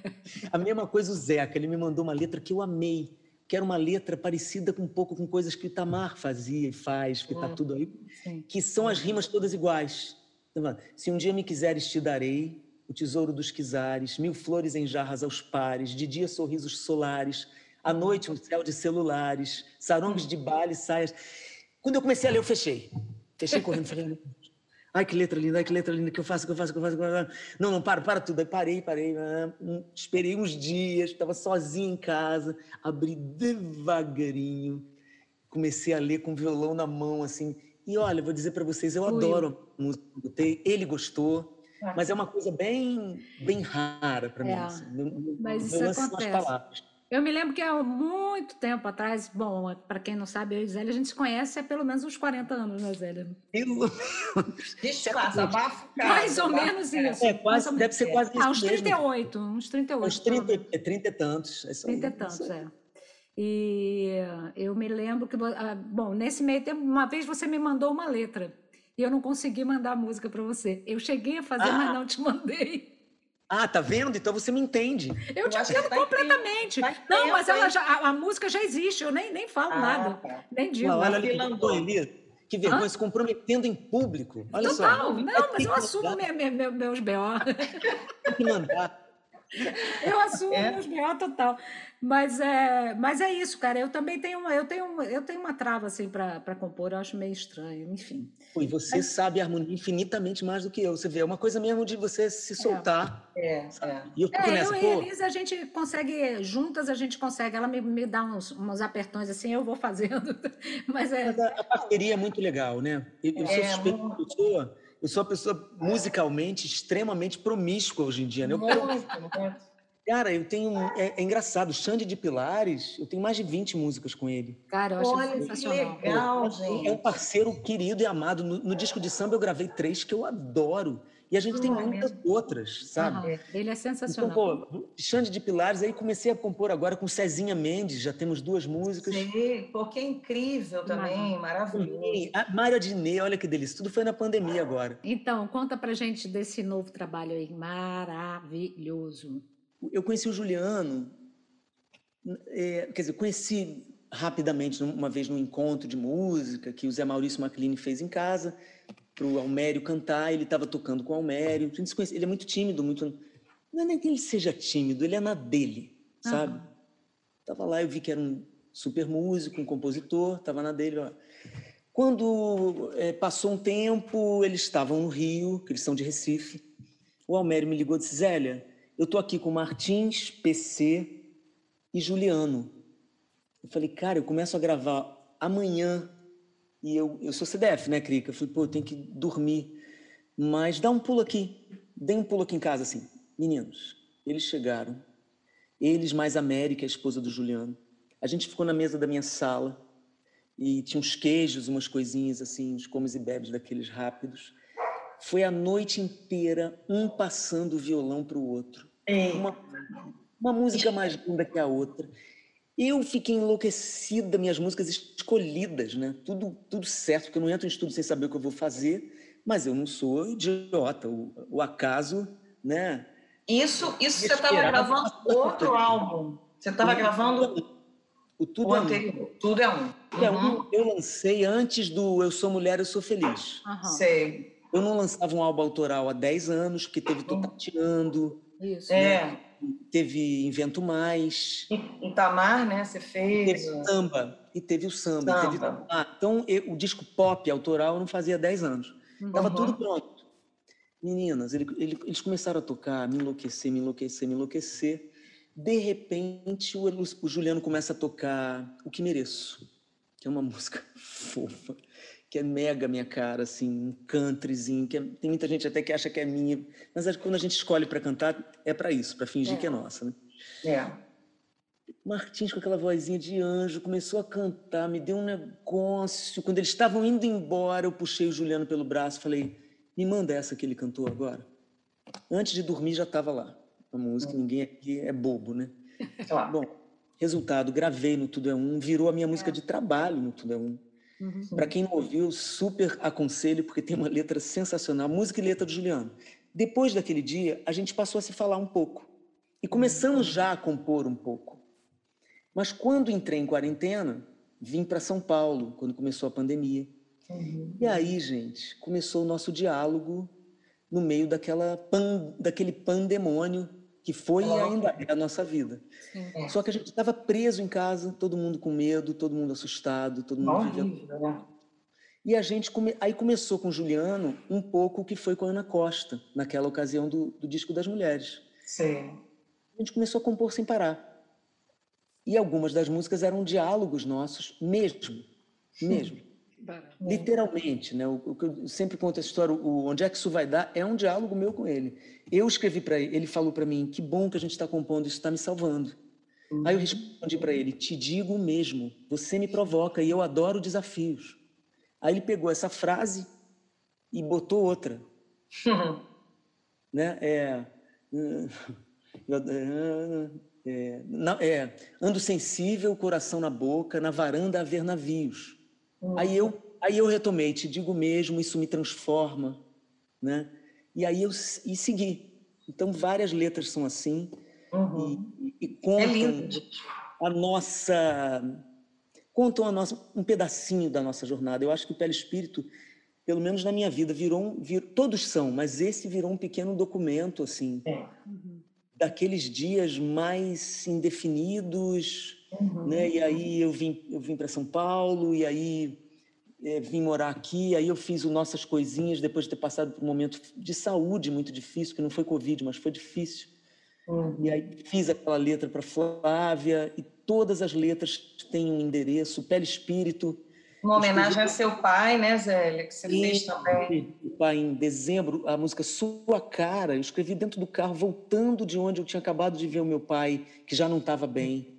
a mesma coisa o Zeca, ele me mandou uma letra que eu amei que era uma letra parecida com um pouco com coisas que o Itamar fazia e faz, que está tudo aí, sim. que são as rimas todas iguais. Então, Se um dia me quiseres, te darei o tesouro dos quizares, mil flores em jarras aos pares, de dia sorrisos solares, à noite um céu de celulares, sarongs de baile, saias. Quando eu comecei a ler, eu fechei. Fechei correndo, falei, Ai, que letra linda, ai, que letra linda, que eu faço, que eu faço, que eu faço. Que eu faço. Não, não, para, para tudo. Aí parei, parei. Ah, esperei uns dias, estava sozinho em casa, abri devagarinho, comecei a ler com o violão na mão, assim. E olha, vou dizer para vocês, eu Ui. adoro a música que botei, ele gostou, ah. mas é uma coisa bem, bem rara para mim. É, assim. mas isso acontece. Eu me lembro que há muito tempo atrás, bom, para quem não sabe, eu e Zélia, a gente se conhece há pelo menos uns 40 anos, né, Zélia? Pelo menos. Abafo, Mais ou menos isso. É, quase, deve ser quase isso ah, uns 38, mesmo. uns 38. Uns 30, é 30 e tantos. É 30 e tantos, é. E eu me lembro que, ah, bom, nesse meio tempo, uma vez você me mandou uma letra e eu não consegui mandar a música para você. Eu cheguei a fazer, ah. mas não te mandei. Ah, tá vendo? Então você me entende. Eu, te entendo tá completamente. Tá não, mas ela já, a, a, música já existe, eu nem, nem falo ah, nada. Tá. Nem digo. Olha, olha que que vergonha, Hã? se comprometendo em público. Olha Total, só. não, mas eu assumo minha, minha, meus B.O. Tem que mandar. Eu assumo é. meus B.O. total. Mas é, mas é isso, cara. Eu também tenho uma, eu tenho, eu tenho uma trava assim para compor. Eu acho meio estranho, enfim. E você mas... sabe harmonia infinitamente mais do que eu. Você vê, é uma coisa mesmo de você se soltar. É, é. E eu é, nessa, eu pô... e a Elisa, a gente consegue juntas, a gente consegue. Ela me, me dá uns, uns apertões assim, eu vou fazendo. Mas é. Mas a, a, parceria é muito legal, né? Eu, eu sou é, suspeito muito... pessoa. Eu sou uma pessoa musicalmente extremamente promíscua hoje em dia, né? Eu, muito, muito. Cara, eu tenho. É, é, engraçado, Xande de Pilares, eu tenho mais de 20 músicas com ele. Cara, eu acho Olha, sensacional. Que legal, gente. É um parceiro querido e amado. No, no, disco de samba eu gravei três que eu adoro. E a gente tem muitas mesmo. outras, sabe? Uhum. Ele é sensacional. Então, pô, Xande de Pilares, aí comecei a compor agora com Cezinha Mendes, já temos duas músicas. Sim, porque é incrível também, maravilhoso. A Mária Dinê, olha que delícia, tudo foi na pandemia agora. Então, conta pra gente desse novo trabalho aí, maravilhoso. Eu conheci o Juliano, é, quer dizer, conheci rapidamente uma vez num encontro de música que o Zé Maurício Maclini fez em casa para o Almério cantar, ele estava tocando com o Almério. Ele é muito tímido, muito. Não é nem que ele seja tímido, ele é na dele, sabe? Tava lá, eu vi que era um super músico, um compositor, estava na dele. Ó. Quando é, passou um tempo, eles estavam no Rio, que eles são de Recife. O Almério me ligou e disse: Zélia, eu tô aqui com Martins, PC e Juliano. Eu falei, cara, eu começo a gravar amanhã e eu, eu sou CDF, né, Crica? Eu falei, pô, eu tenho que dormir. Mas dá um pulo aqui. Dê um pulo aqui em casa, assim. Meninos, eles chegaram. Eles mais a América, a esposa do Juliano. A gente ficou na mesa da minha sala e tinha uns queijos, umas coisinhas assim, uns comes e bebes daqueles rápidos. Foi a noite inteira, um passando o violão para o outro. Uma, uma música mais linda que a outra. Eu fiquei enlouquecida, minhas músicas escolhidas, né? Tudo, tudo certo, porque eu não entro em estudo sem saber o que eu vou fazer, mas eu não sou idiota. O, o acaso, né? Isso, isso você estava gravando outro álbum. Você estava gravando o Tudo o é Um. Tudo é Um. É uhum. eu lancei antes do Eu Sou Mulher, Eu Sou Feliz. Uhum. Sei. Eu não lançava um álbum autoral há 10 anos, porque teve Tô Tateando. Isso. É. Teve Invento Mais. Itamar, né? Você fez. Teve o samba. E teve o samba. samba. Teve... Então, eu, o disco pop autoral eu não fazia 10 anos. Estava uhum. tudo pronto. Meninas, ele, ele, eles começaram a tocar, me enlouquecer, me enlouquecer, me enlouquecer. De repente, o, o Juliano começa a tocar O Que Mereço, que é uma música fofa que é mega minha cara, assim, um countryzinho, que é, tem muita gente até que acha que é minha, mas quando a gente escolhe para cantar, é para isso, para fingir é. que é nossa, né? É. Martins, com aquela vozinha de anjo, começou a cantar, me deu um negócio. Quando eles estavam indo embora, eu puxei o Juliano pelo braço falei: me manda essa que ele cantou agora. Antes de dormir já estava lá. A música, hum. ninguém aqui é bobo, né? Claro. Bom, resultado, gravei no Tudo é Um, virou a minha música é. de trabalho no Tudo é Um. Uhum. Para quem não ouviu, super aconselho, porque tem uma letra sensacional, música e letra do Juliano. Depois daquele dia, a gente passou a se falar um pouco. E começamos já a compor um pouco. Mas quando entrei em quarentena, vim para São Paulo, quando começou a pandemia. Uhum. E aí, gente, começou o nosso diálogo no meio daquela pan, daquele pandemônio que foi e ainda é a nossa vida. Sim. Só que a gente estava preso em casa, todo mundo com medo, todo mundo assustado, todo mundo vivendo. Né? E a gente come... aí começou com o Juliano um pouco o que foi com a Ana Costa, naquela ocasião do, do disco das mulheres. Sim. A gente começou a compor sem parar. E algumas das músicas eram diálogos nossos, mesmo, mesmo. Literalmente, né? O, o, eu sempre conto essa história, o onde é que isso vai dar é um diálogo meu com ele. Eu escrevi para ele, ele falou para mim: "Que bom que a gente está compondo, isso está me salvando". Uhum. Aí eu respondi para ele: "Te digo mesmo, você me provoca e eu adoro desafios". Aí ele pegou essa frase e botou outra. Uhum. Né? É, é, é, ando sensível, coração na boca, na varanda a ver navios. Aí eu, aí eu retomei, te digo mesmo, isso me transforma, né? E aí eu e segui. Então várias letras são assim uhum. e, e, contam é a nossa contam a nossa um pedacinho da nossa jornada. Eu acho que o Pele Espírito, pelo menos na minha vida, virou um, vir, todos são, mas esse virou um pequeno documento assim. É. Uhum. Daqueles dias mais indefinidos, Uhum. Né? E aí eu vim, eu vim para São Paulo, e aí é, vim morar aqui, aí eu fiz o Nossas Coisinhas, depois de ter passado por um momento de saúde muito difícil, que não foi Covid, mas foi difícil. Uhum. E aí fiz aquela letra para Flávia, e todas as letras têm um endereço, Pele Espírito. Uma homenagem a seu pai, né, Zélia, que você e, fez também. O pai, em dezembro, a música Sua Cara, eu escrevi dentro do carro, voltando de onde eu tinha acabado de ver o meu pai, que já não estava bem.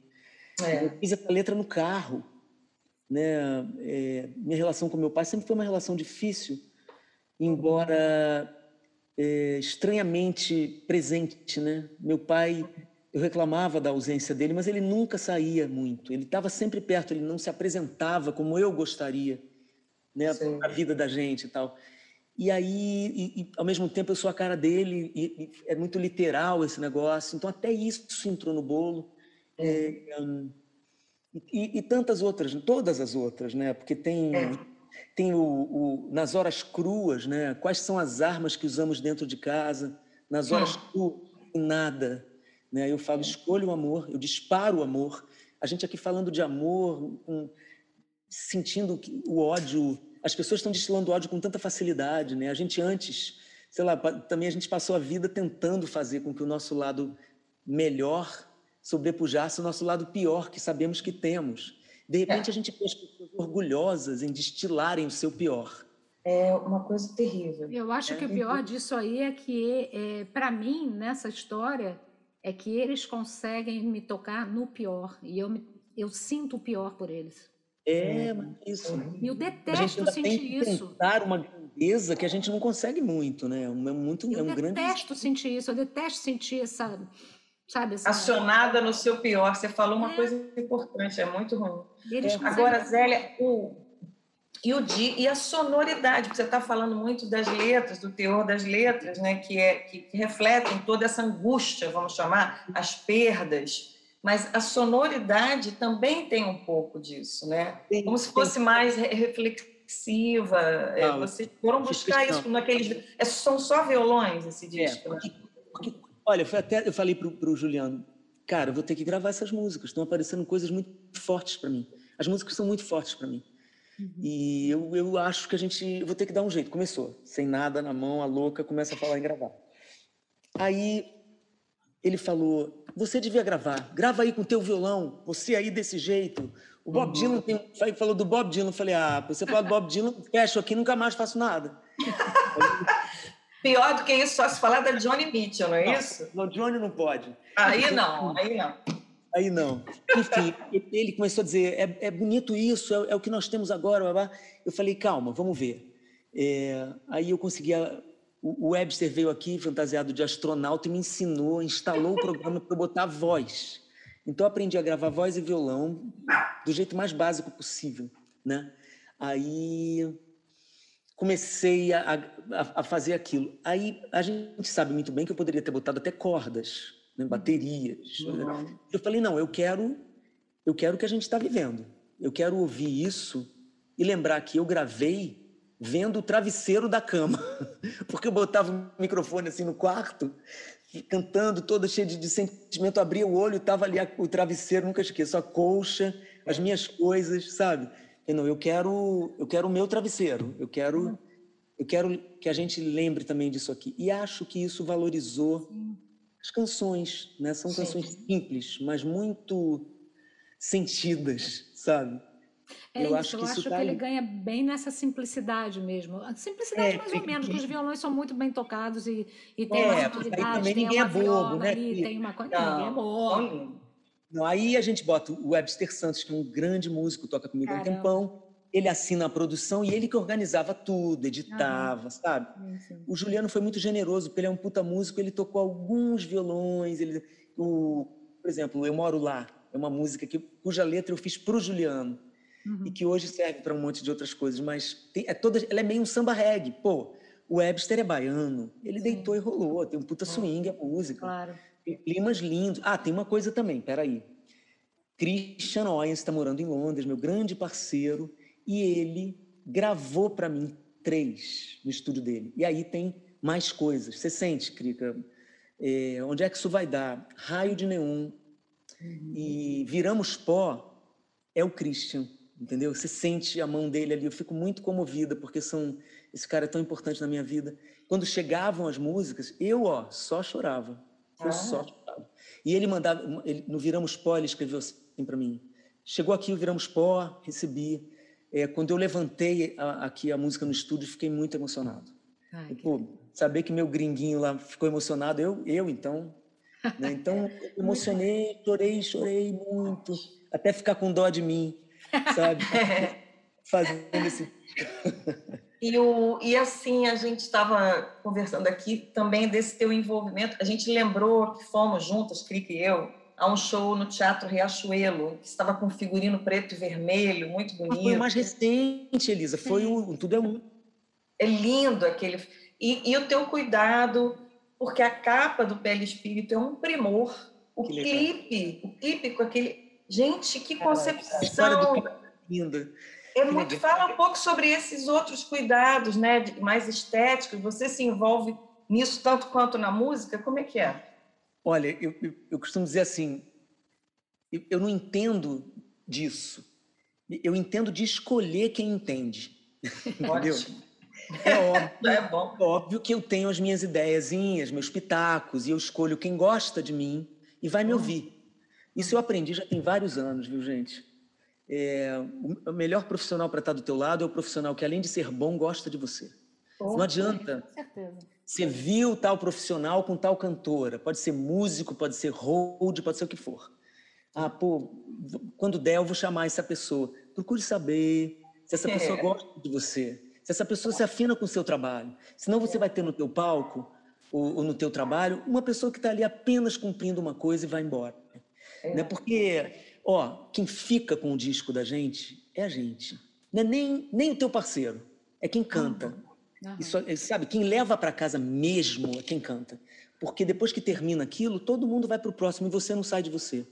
É. Eu fiz essa letra no carro. Né? É, minha relação com meu pai sempre foi uma relação difícil, embora é, estranhamente presente, né? Meu pai, eu reclamava da ausência dele, mas ele nunca saía muito. Ele estava sempre perto, ele não se apresentava como eu gostaria, né? A vida da gente e tal. E aí, e, e, ao mesmo tempo, eu sou a cara dele, e, é muito literal esse negócio. Então, até isso entrou no bolo. É, um, e, tantas outras, todas as outras, né? Porque tem, é. tem o, o, nas horas cruas, né? Quais são as armas que usamos dentro de casa? Nas horas hum. cruas, nada. Né? Eu falo, escolho o amor, eu disparo o amor. A gente aqui falando de amor, um, sentindo o ódio as pessoas estão destilando ódio com tanta facilidade, né? A gente antes, sei lá, também a gente passou a vida tentando fazer com que o nosso lado melhor sobrepujasse o nosso lado pior que sabemos que temos. De repente, é. a gente vê as pessoas orgulhosas em destilarem o seu pior. É uma coisa terrível. Eu acho é. que o pior disso aí é que, é, para mim, nessa história, é que eles conseguem me tocar no pior. E eu, me, eu sinto o pior por eles. É, mas isso. E eu detesto sentir isso. Tentar uma grandeza que a gente não consegue muito, né? É muito, eu é um grande. Eu detesto sentir isso, eu detesto sentir essa. Sabe, essa... Acionada no seu pior. Você falou uma é. coisa importante, é muito ruim. É. Agora, Zélia, o, e, o e a sonoridade, porque você está falando muito das letras, do teor das letras, né? que, é, que refletem toda essa angústia, vamos chamar, as perdas mas a sonoridade também tem um pouco disso, né? Sim, Como se fosse sim. mais reflexiva. É, Não, vocês foram buscar isso naqueles. É, são só violões esse é, disco, é, porque, né? porque, olha, foi até eu falei para o Juliano, cara, eu vou ter que gravar essas músicas. Estão aparecendo coisas muito fortes para mim. As músicas são muito fortes para mim. Uhum. E eu, eu acho que a gente. Eu vou ter que dar um jeito. Começou, sem nada na mão, a louca começa a falar em gravar. Aí ele falou: Você devia gravar, grava aí com teu violão, você aí desse jeito. O Bob uhum. Dylan tem, falou do Bob Dylan. Eu falei: Ah, você fala do Bob Dylan, fecho aqui, nunca mais faço nada. Pior do que isso, só se falar da Johnny Mitchell, não é não, isso? Não, Johnny não pode. Aí não, aí não. Aí não. Enfim, ele começou a dizer: é, é bonito isso, é, é, o que nós temos agora. Eu falei: calma, vamos ver. É, aí eu conseguia o Webster veio aqui fantasiado de astronauta e me ensinou, instalou o programa para eu botar voz. Então, eu aprendi a gravar voz e violão do jeito mais básico possível, né? Aí comecei a, a, a, fazer aquilo. Aí a gente sabe muito bem que eu poderia ter botado até cordas, né? baterias. Uhum. Eu falei não, eu quero, eu quero o que a gente está vivendo. Eu quero ouvir isso e lembrar que eu gravei vendo o travesseiro da cama, porque eu botava o microfone assim no quarto, cantando, toda cheia de, de sentimento, abria o olho, estava ali a, o travesseiro, nunca esqueço, a colcha, as minhas coisas, sabe? Eu, não, eu quero, eu quero o meu travesseiro, eu quero, eu quero que a gente lembre também disso aqui. E acho que isso valorizou as canções, né? São canções simples, mas muito sentidas, sabe? É eu isso, acho que, eu acho que tá ele ganha bem nessa simplicidade mesmo. A simplicidade, é, mais ou menos, porque os violões são muito bem tocados e, e tem é, uma sonoridade, tem uma é bobo, né? Ali, tem uma coisa. Ninguém é bobo. Não, aí a gente bota o Webster Santos, que é um grande músico, toca comigo há um tempão. Ele assina a produção e ele que organizava tudo, editava, sabe? Sim, sim. O Juliano foi muito generoso, porque ele é um puta músico, ele tocou alguns violões. Ele, o, por exemplo, Eu Moro Lá, é uma música que, cuja letra eu fiz para o Juliano uhum. e que hoje serve para um monte de outras coisas, mas tem, é toda, ela é meio um samba reggae. Pô, o Webster é baiano, ele Sim. deitou e rolou, tem um puta swing a música. Claro. Climas lindos. Ah, tem uma coisa também, peraí. Christian Owens está morando em Londres, meu grande parceiro, e ele gravou para mim três no estúdio dele. E aí tem mais coisas. Você sente, Krika? É, onde é que isso vai dar? Raio de Neon e Viramos Pó é o Christian entendeu? Você sente a mão dele ali. Eu fico muito comovida porque são esse cara é tão importante na minha vida. Quando chegavam as músicas, eu ó só chorava. Eu ah. chorava. E ele mandava, ele, no Viramos Pó, ele escreveu assim para mim. Chegou aqui o Viramos Pó, recebi. É, quando eu levantei a, aqui a música no estúdio, fiquei muito emocionado. Ai, e, pô, saber que meu gringuinho lá ficou emocionado, eu, eu então, né? então emocionei, chorei, chorei muito, até ficar com dó de mim sabe? Fazendo esse. E, o, e assim, a gente estava conversando aqui também desse teu envolvimento. A gente lembrou que fomos juntas, Crica e eu, a um show no Teatro Riachuelo, que estava com figurino preto e vermelho, muito bonito. Ah, foi o mais recente, Elisa, foi o Tudo é Um. É lindo aquele. E, e o teu cuidado, porque a capa do Pele Espírito é um primor. O que clipe, legal. o clipe com aquele. Gente, que concepção! Linda. É muito, fala um pouco sobre esses outros cuidados, né, mais estéticos. Você se envolve nisso tanto quanto na música? Como é que é? Olha, eu, eu, eu costumo dizer assim, eu, eu não entendo disso. Eu entendo de escolher quem entende. Entendeu? É óbvio, é, bom. óbvio que eu tenho as minhas ideiazinhas, meus pitacos, e eu escolho quem gosta de mim e vai me uhum. ouvir. Isso eu aprendi já tem vários anos, viu, gente? É, o melhor profissional para estar do teu lado é o profissional que, além de ser bom, gosta de você. não adianta. Com certeza. Você viu tal profissional com tal cantora. Pode ser músico, pode ser hold, pode ser o que for. Ah, pô, quando der, eu vou chamar essa pessoa. Procure saber se essa pessoa é. gosta de você, se essa pessoa se afina com o seu trabalho. Senão você vai ter no teu palco ou, ou no teu trabalho uma pessoa que está ali apenas cumprindo uma coisa e vai embora. É. Né? Porque, ó, quem fica com o disco da gente é a gente. Não é nem, nem o teu parceiro, é quem canta. Uhum. Isso, sabe, quem leva para casa mesmo é quem canta. Porque depois que termina aquilo, todo mundo vai para o próximo e você não sai de você.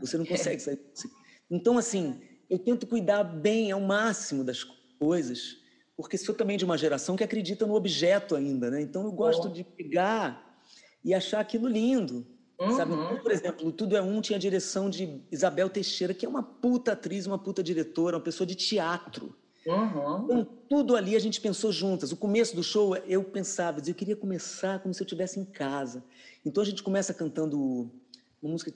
Você não consegue sair de você. Então, assim, eu tento cuidar bem ao máximo das coisas, porque sou também de uma geração que acredita no objeto ainda, né? Então, eu gosto de pegar e achar aquilo lindo. Uhum. Sabe? Então, por exemplo, Tudo é Um tinha a direção de Isabel Teixeira, que é uma puta atriz, uma puta diretora, uma pessoa de teatro. Uhum. Então, tudo ali a gente pensou juntas. O começo do show, eu pensava, eu queria começar como se eu estivesse em casa. Então a gente começa cantando uma música.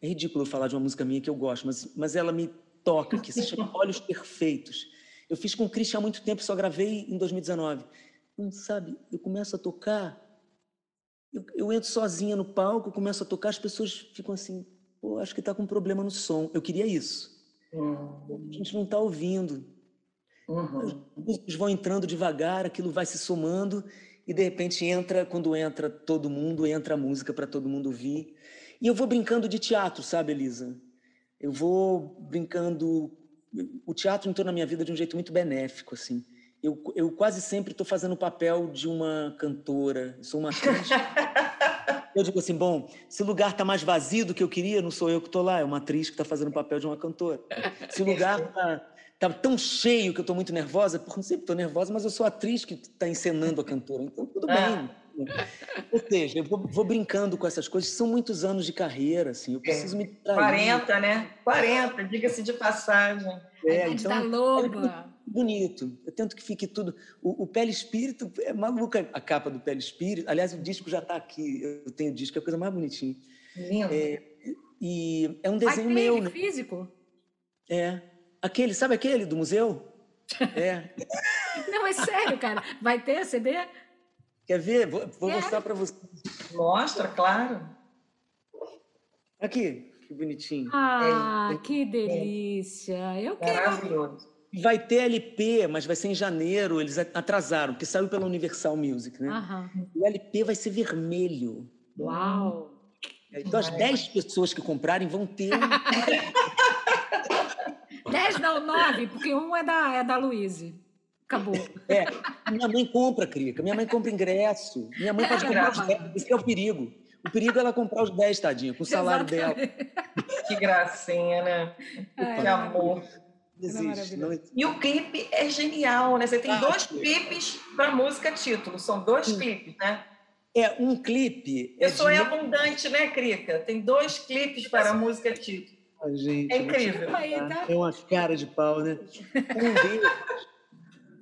É ridículo falar de uma música minha que eu gosto, mas, mas ela me toca, que se chama Olhos Perfeitos. Eu fiz com o Christian há muito tempo, só gravei em 2019. Então, sabe, eu começo a tocar, eu, eu entro sozinha no palco, começo a tocar, as pessoas ficam assim, pô, acho que está com um problema no som. Eu queria isso. Uhum. A gente não está ouvindo. Uhum. Os músicos vão entrando devagar, aquilo vai se somando e de repente entra, quando entra todo mundo, entra a música para todo mundo ouvir. E eu vou brincando de teatro, sabe, Elisa? Eu vou brincando. O teatro entrou na minha vida de um jeito muito benéfico, assim. Eu, eu quase sempre estou fazendo o papel de uma cantora, sou uma atriz. eu digo assim, bom, se o lugar está mais vazio do que eu queria, não sou eu que estou lá, é uma atriz que está fazendo o papel de uma cantora. Se o lugar está Estava tão cheio que eu estou muito nervosa, porque não sei estou nervosa, mas eu sou a atriz que está encenando a cantora, então tudo ah. bem. Ou seja, eu vou, vou, brincando com essas coisas, são muitos anos de carreira, assim, eu preciso é. me trair. 40, né? 40, diga-se de passagem. É, a então, tá louca. Bonito, eu tento que fique tudo... O, o Pele Espírito, é maluca a capa do Pele Espírito, aliás, o disco já está aqui, eu tenho o disco, é a coisa mais bonitinha. Lindo. É, e é um desenho meu, né? físico? É, Aquele, sabe aquele do museu? É. Não, é sério, cara. Vai ter CD? Quer ver? Vou, vou mostrar para você. Mostra, claro. Aqui, que bonitinho. Ah, é. que delícia. Eu quero. Maravilhoso. Vai ter LP, mas vai ser em janeiro. Eles atrasaram, porque saiu pela Universal Music, né? Aham. O LP vai ser vermelho. Uau! Então, as 10 pessoas que comprarem vão ter. 10 não, 9, porque um é da, é da Luíse. Acabou. É, minha mãe compra, Crica. Minha mãe compra ingresso. Minha mãe pode é, comprar os 10. Esse é o perigo. O perigo é ela comprar os 10, tadinha, com o salário Exatamente. dela. Que gracinha, né? É, que amor. Existe, não existe. E o clipe é genial, né? Você tem ah, dois clipes para música título. São dois Sim. clipes, né? É, um clipe. Eu é sou de... abundante, né, Crica? Tem dois clipes para a música título. A gente, é incrível. Tem umas caras de pau, né? Um deles,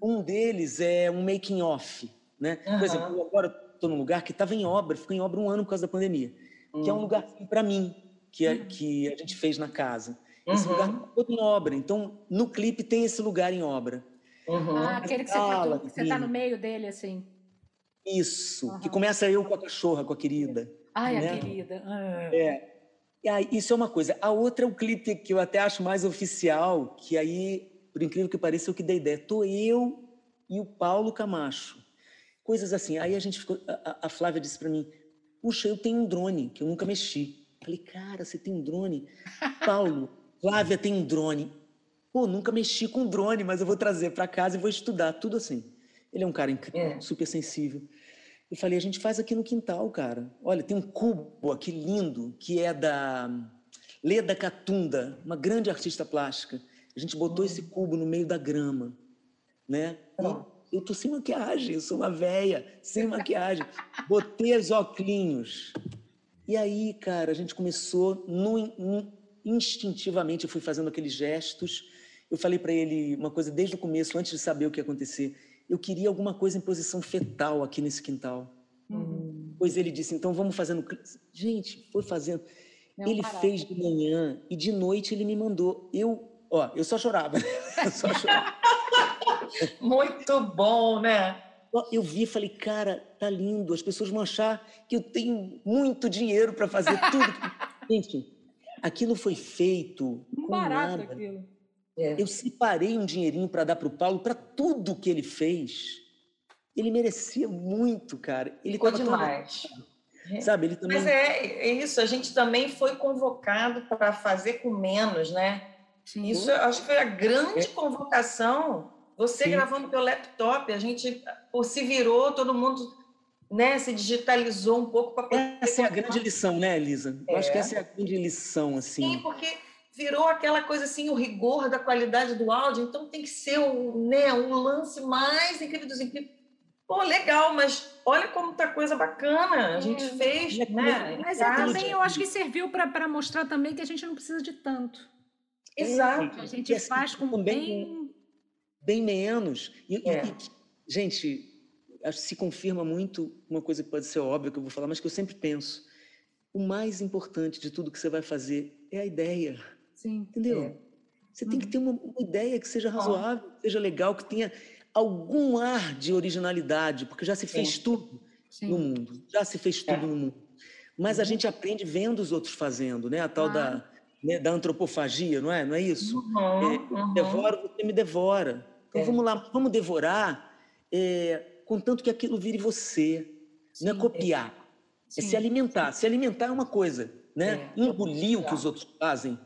um deles é um making off, né? Por exemplo, agora estou num lugar que estava em obra, ficou em obra um ano por causa da pandemia, uhum. que é um hum. lugar para mim que a, que a gente fez na casa. Esse uhum. lugar está todo em obra, então no clipe tem esse lugar em obra. Uhum. Ah, aquele que você está tá no meio dele, assim. Isso, que começa eu com a cachorra, com a querida. Ai, né? a querida. Ah. É. E aí, isso é uma coisa. A outra é o clipe que eu até acho mais oficial, que aí, por incrível que pareça, eu que dei ideia. Tô eu e o Paulo Camacho. Coisas assim. Aí a gente ficou. A, a Flávia disse para mim: Puxa, eu tenho um drone que eu nunca mexi. Falei, cara, você tem um drone? Paulo, Flávia tem um drone. Pô, nunca mexi com drone, mas eu vou trazer para casa e vou estudar, tudo assim. Ele é um cara incrível, é. super sensível. Eu falei, a gente faz aqui no quintal, cara. Olha, tem um cubo aqui lindo, que é da Leda Catunda, uma grande artista plástica. A gente botou esse cubo no meio da grama, né? E eu tô sem maquiagem, eu sou uma véia, sem maquiagem. Botei os óculos. E aí, cara, a gente começou no, no, instintivamente, eu fui fazendo aqueles gestos. Eu falei para ele uma coisa desde o começo, antes de saber o que ia acontecer eu queria alguma coisa em posição fetal aqui nesse quintal. Uhum. Pois ele disse, então vamos fazendo. Gente, foi fazendo. Não ele fez de manhã e de noite ele me mandou. Eu, ó, eu só chorava. eu só chorava. Muito bom, né? Eu vi e falei, cara, tá lindo. As pessoas vão achar que eu tenho muito dinheiro para fazer tudo. Gente, aquilo foi feito. Um com barato nada. aquilo. É. Eu separei um dinheirinho para dar para o Paulo para tudo que ele fez. Ele merecia muito, cara. Ele Ficou demais. Sabe, ele também... Mas é, é, isso, a gente também foi convocado para fazer com menos, né? Sim. Isso acho que foi a grande é. convocação. Você Sim. gravando pelo laptop, a gente pô, se virou, todo mundo né, se digitalizou um pouco para poder. Essa é a grande lição, né, Elisa? Eu acho que é. essa é a grande lição, assim. Sim, porque virou aquela coisa assim, o rigor da qualidade do áudio, então tem que ser o, né, o lance mais incrível dos incríveis. Pô, legal, mas olha como tá coisa bacana. A gente é, fez, né? Mas é, também eu acho que serviu para mostrar também que a gente não precisa de tanto. Exato. A gente assim, faz com bem, bem menos. E, é. e, gente, acho que se confirma muito uma coisa que pode ser óbvia que eu vou falar, mas que eu sempre penso. O mais importante de tudo que você vai fazer é a ideia. Sim. Entendeu? É. Você tem que uhum. ter uma, uma, ideia que seja razoável, que seja legal, que tenha algum ar de originalidade, porque já se fez Sim. tudo Sim. no mundo. Já se fez tudo é. no mundo. Mas uhum. a gente aprende vendo os outros fazendo, né? A tal ah. da, né, da antropofagia, não é? Não é isso? Uhum. É, uhum. Devoro, você me devora. Então é. vamos lá, vamos devorar, é, contanto que aquilo vire você. Sim, não é copiar. É. se alimentar. Se alimentar é uma coisa, né? É. Engolir o que os outros fazem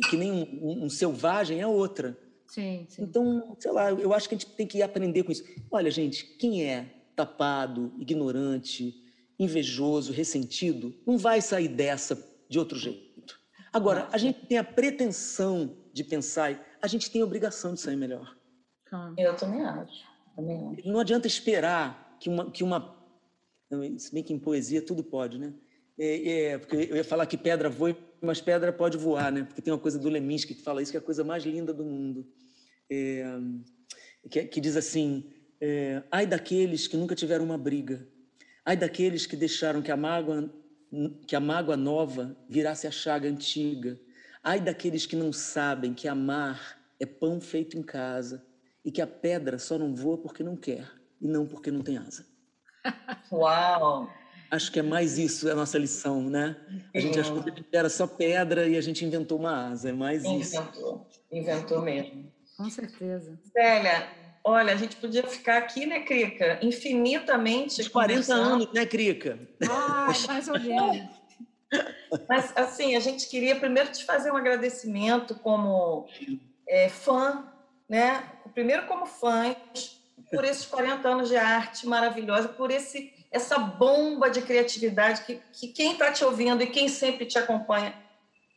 que nem um, um, selvagem é outra. Sim, sim. Então, sei lá, eu acho que a gente tem que aprender com isso. Olha, gente, quem é tapado, ignorante, invejoso, ressentido, não vai sair dessa de outro jeito. Agora, a gente tem a pretensão de pensar, a gente tem a obrigação de sair melhor. Eu também acho. Também. Não adianta esperar que uma, que uma. Se bem que em poesia tudo pode, né? É, é, porque eu ia falar que pedra voa mas pedra pode voar, né? Porque tem uma coisa do Leminski que fala isso, que é a coisa mais linda do mundo. É, que, que, diz assim: é, ai daqueles que nunca tiveram uma briga, ai daqueles que deixaram que a mágoa, que a mágoa nova virasse a chaga antiga, ai daqueles que não sabem que amar é pão feito em casa e que a pedra só não voa porque não quer e não porque não tem asa. Uau! Acho que é mais isso a nossa lição, né? A gente achou que era só pedra e a gente inventou uma asa, é mais inventou, isso. Inventou, inventou mesmo. Com certeza. Célia, olha, a gente podia ficar aqui, né, Crica? Infinitamente. Uns 40 anos, né, Crica? Ah, mais ou menos. Mas, assim, a gente queria primeiro te fazer um agradecimento como é, fã, né? Primeiro como fã, por esses 40 anos de arte maravilhosa, por esse essa bomba de criatividade que, que quem está te ouvindo e quem sempre te acompanha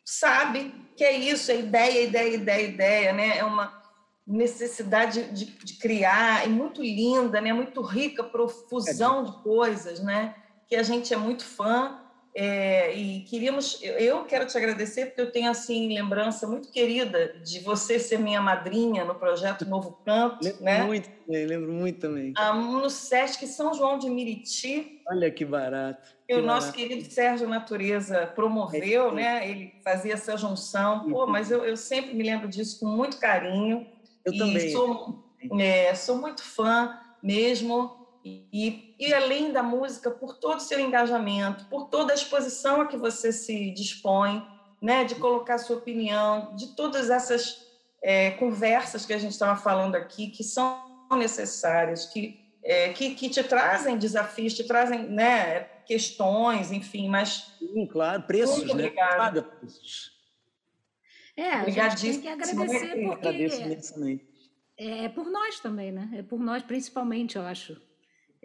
sabe que é isso, é ideia, ideia, ideia, ideia, né? É uma necessidade de, de criar, é muito linda, né? Muito rica, profusão de coisas, né? Que a gente é muito fã é, e queríamos, eu quero te agradecer porque eu tenho assim lembrança muito querida de você ser minha madrinha no projeto Novo Canto, lembro né? Muito, lembro muito também. Ah, no Sesc São João de Miriti. Olha que barato. Que o nosso querido Sérgio Natureza promoveu, é, né? Ele fazia essa junção. Pô, mas eu, eu sempre me lembro disso com muito carinho. Eu e também. Sou, é, sou muito fã mesmo. E, e além da música, por todo o seu engajamento, por toda a exposição a que você se dispõe, né, de colocar sua opinião, de todas essas é, conversas que a gente estava falando aqui, que são necessárias, que, é, que, que te trazem desafios, te trazem né, questões, enfim, mas. Sim, claro, preços, Muito né? Paga preços. É, a gente tem que agradecer porque agradeço imensamente. é por nós também, né? É por nós principalmente, eu acho.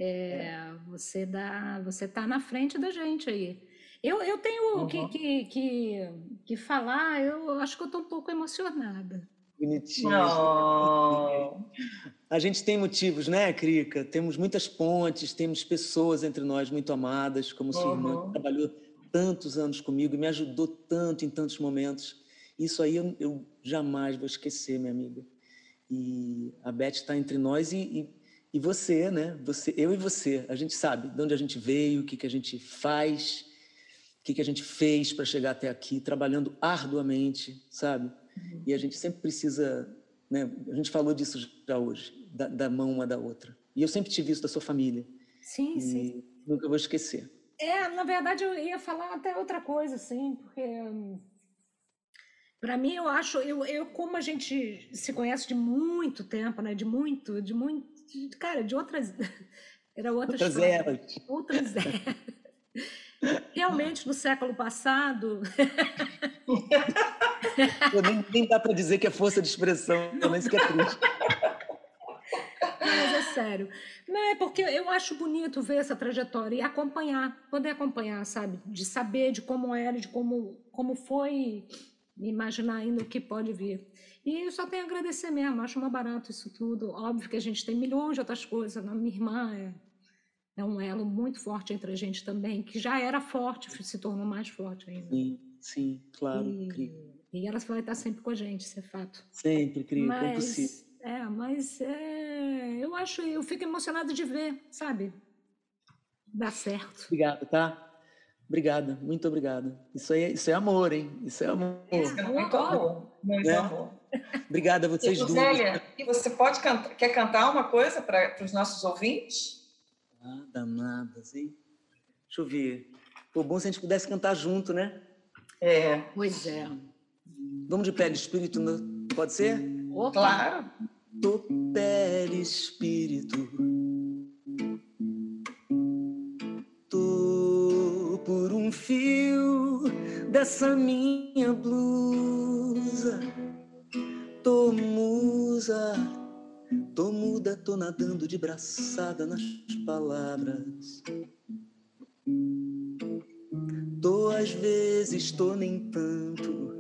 É, você dá, você tá na frente da gente aí. Eu, eu tenho que, Uhum. que, que, que falar, eu acho que eu tô um pouco emocionada. Bonitinho. Não. A gente tem motivos, né, Crica? Temos muitas pontes, temos pessoas entre nós muito amadas, como sua irmã, Uhum. que trabalhou tantos anos comigo e me ajudou tanto em tantos momentos. Isso aí eu, eu jamais vou esquecer, minha amiga. E a Beth está entre nós e, e, e você, né? Você, eu e você. A gente sabe de onde a gente veio, o que, que a gente faz, o que, que a gente fez para chegar até aqui, trabalhando arduamente, sabe? E a gente sempre precisa, né? A gente falou disso já hoje, da, da mão uma da outra. E eu sempre tive isso da sua família. Sim, E sim. nunca vou esquecer. É, na verdade eu ia falar até outra coisa, assim, porque para mim eu acho, eu, eu como a gente se conhece de muito tempo, né? De muito, de muito, cara, de outras, era outra Outras história. eras. Outras eras. Realmente no século passado, Pô, nem, nem dá para dizer que é força de expressão, pelo menos que é triste. mas é sério. Não é porque eu acho bonito ver essa trajetória e acompanhar, poder acompanhar, sabe? De saber de como era, de como, como foi, imaginar ainda o que pode vir. E eu só tenho a agradecer mesmo, acho mais barato isso tudo. Óbvio que a gente tem milhões de outras coisas. A minha irmã é, é um elo muito forte entre a gente também, que já era forte, se tornou mais forte ainda. Sim, sim, claro, E, Crica. e ela vai estar sempre com a gente, isso é fato. Sempre, Crica, é Mas, impossível. é, mas é, eu acho, eu fico emocionada de ver, sabe? Dá certo. Obrigado, tá? Obrigada, muito obrigada. Isso aí, é- isso é amor, hein? Isso é amor. Isso é muito amor. Muito Né? amor. Obrigada a vocês E, duas. Zélia, e você pode cantar, quer cantar uma coisa para os nossos ouvintes? Ah, danadas, hein? Deixa eu ver. Pô, bom se a gente pudesse cantar junto, né? É, Pois é. Vamos de pele espírito, né? pode ser? Opa, claro. Tô pele espírito. Fio dessa minha blusa. Tô musa, tô muda, tô nadando de braçada nas palavras. Tô às vezes, tô nem tanto.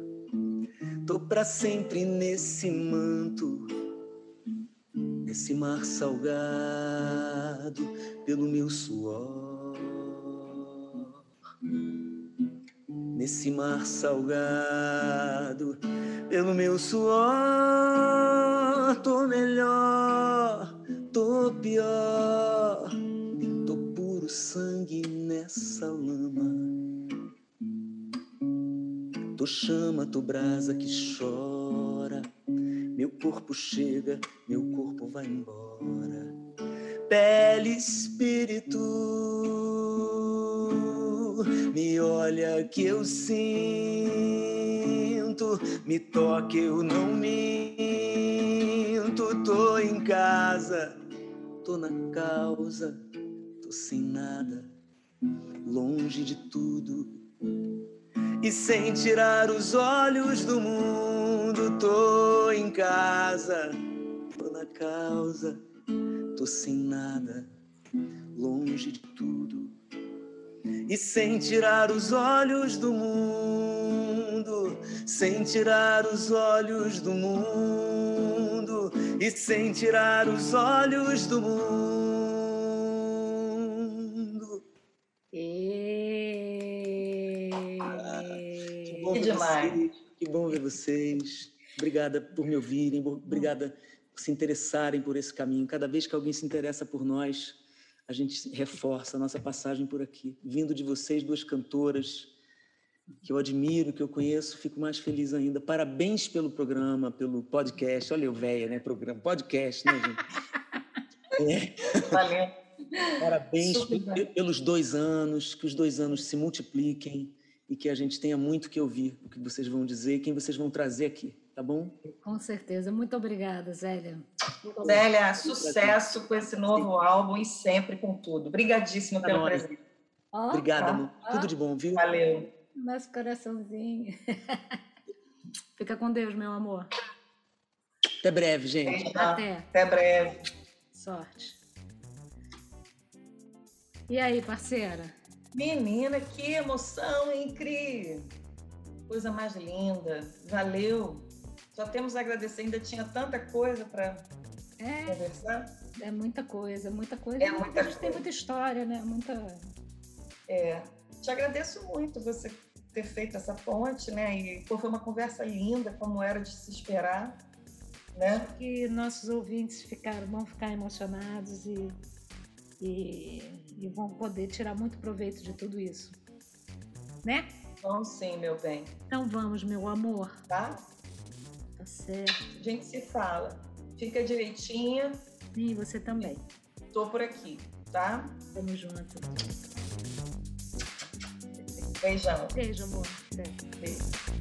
Tô pra sempre nesse manto, nesse mar salgado pelo meu suor. Nesse mar salgado pelo meu suor, tô melhor, tô pior, tô puro sangue nessa lama. Tô chama, tô brasa que chora. Meu corpo chega, meu corpo vai embora. Pele, espírito, me olha que eu sinto, me toque, eu não minto. Tô em casa, tô na causa, tô sem nada, longe de tudo e sem tirar os olhos do mundo, tô em casa, tô na causa, tô sem nada, longe de tudo. E sem tirar os olhos do mundo, sem tirar os olhos do mundo, e sem tirar os olhos do mundo. Que bom Que ver demais. vocês, que bom ver vocês. Obrigada por me ouvirem, obrigada por se interessarem por esse caminho. Cada vez que alguém se interessa por nós, a gente reforça a nossa passagem por aqui. Vindo de vocês, duas cantoras que eu admiro, que eu conheço, fico mais feliz ainda. Parabéns pelo programa, pelo podcast. Olha eu, véia, né? Programa, podcast, né, gente? Valeu. Parabéns Super. pe- pelos dois anos, que os dois anos se multipliquem e que a gente tenha muito que ouvir o que vocês vão dizer e quem vocês vão trazer aqui, tá tá bom? Com certeza. Muito obrigada, Zélia. Zélia, sucesso com esse novo álbum e sempre com tudo. Obrigadíssima pelo presente. Oh, Obrigada, tá. Tudo de bom, viu? Valeu. Nosso coraçãozinho. Fica com Deus, meu amor. Até breve, gente. Até. Até breve. Sorte. E aí, parceira? Menina, que emoção, hein, Cri? Coisa mais linda. Valeu. Só temos a agradecer. Ainda tinha tanta coisa para é, conversar. É muita coisa, muita coisa. É muita a gente tem muita história, né? Muita. É. Te agradeço muito você ter feito essa ponte, né? E pô, foi uma conversa linda, como era de se esperar né? Acho que nossos ouvintes ficaram, vão ficar emocionados e, e, e vão poder tirar muito proveito de tudo isso, né? Vamos sim, meu bem. Então vamos, meu amor. Tá? Tá certo. A gente se fala. Fica direitinha. E você também. Tô por aqui, tá? Tamo junto. Beijão. Beijo, amor. Beijo.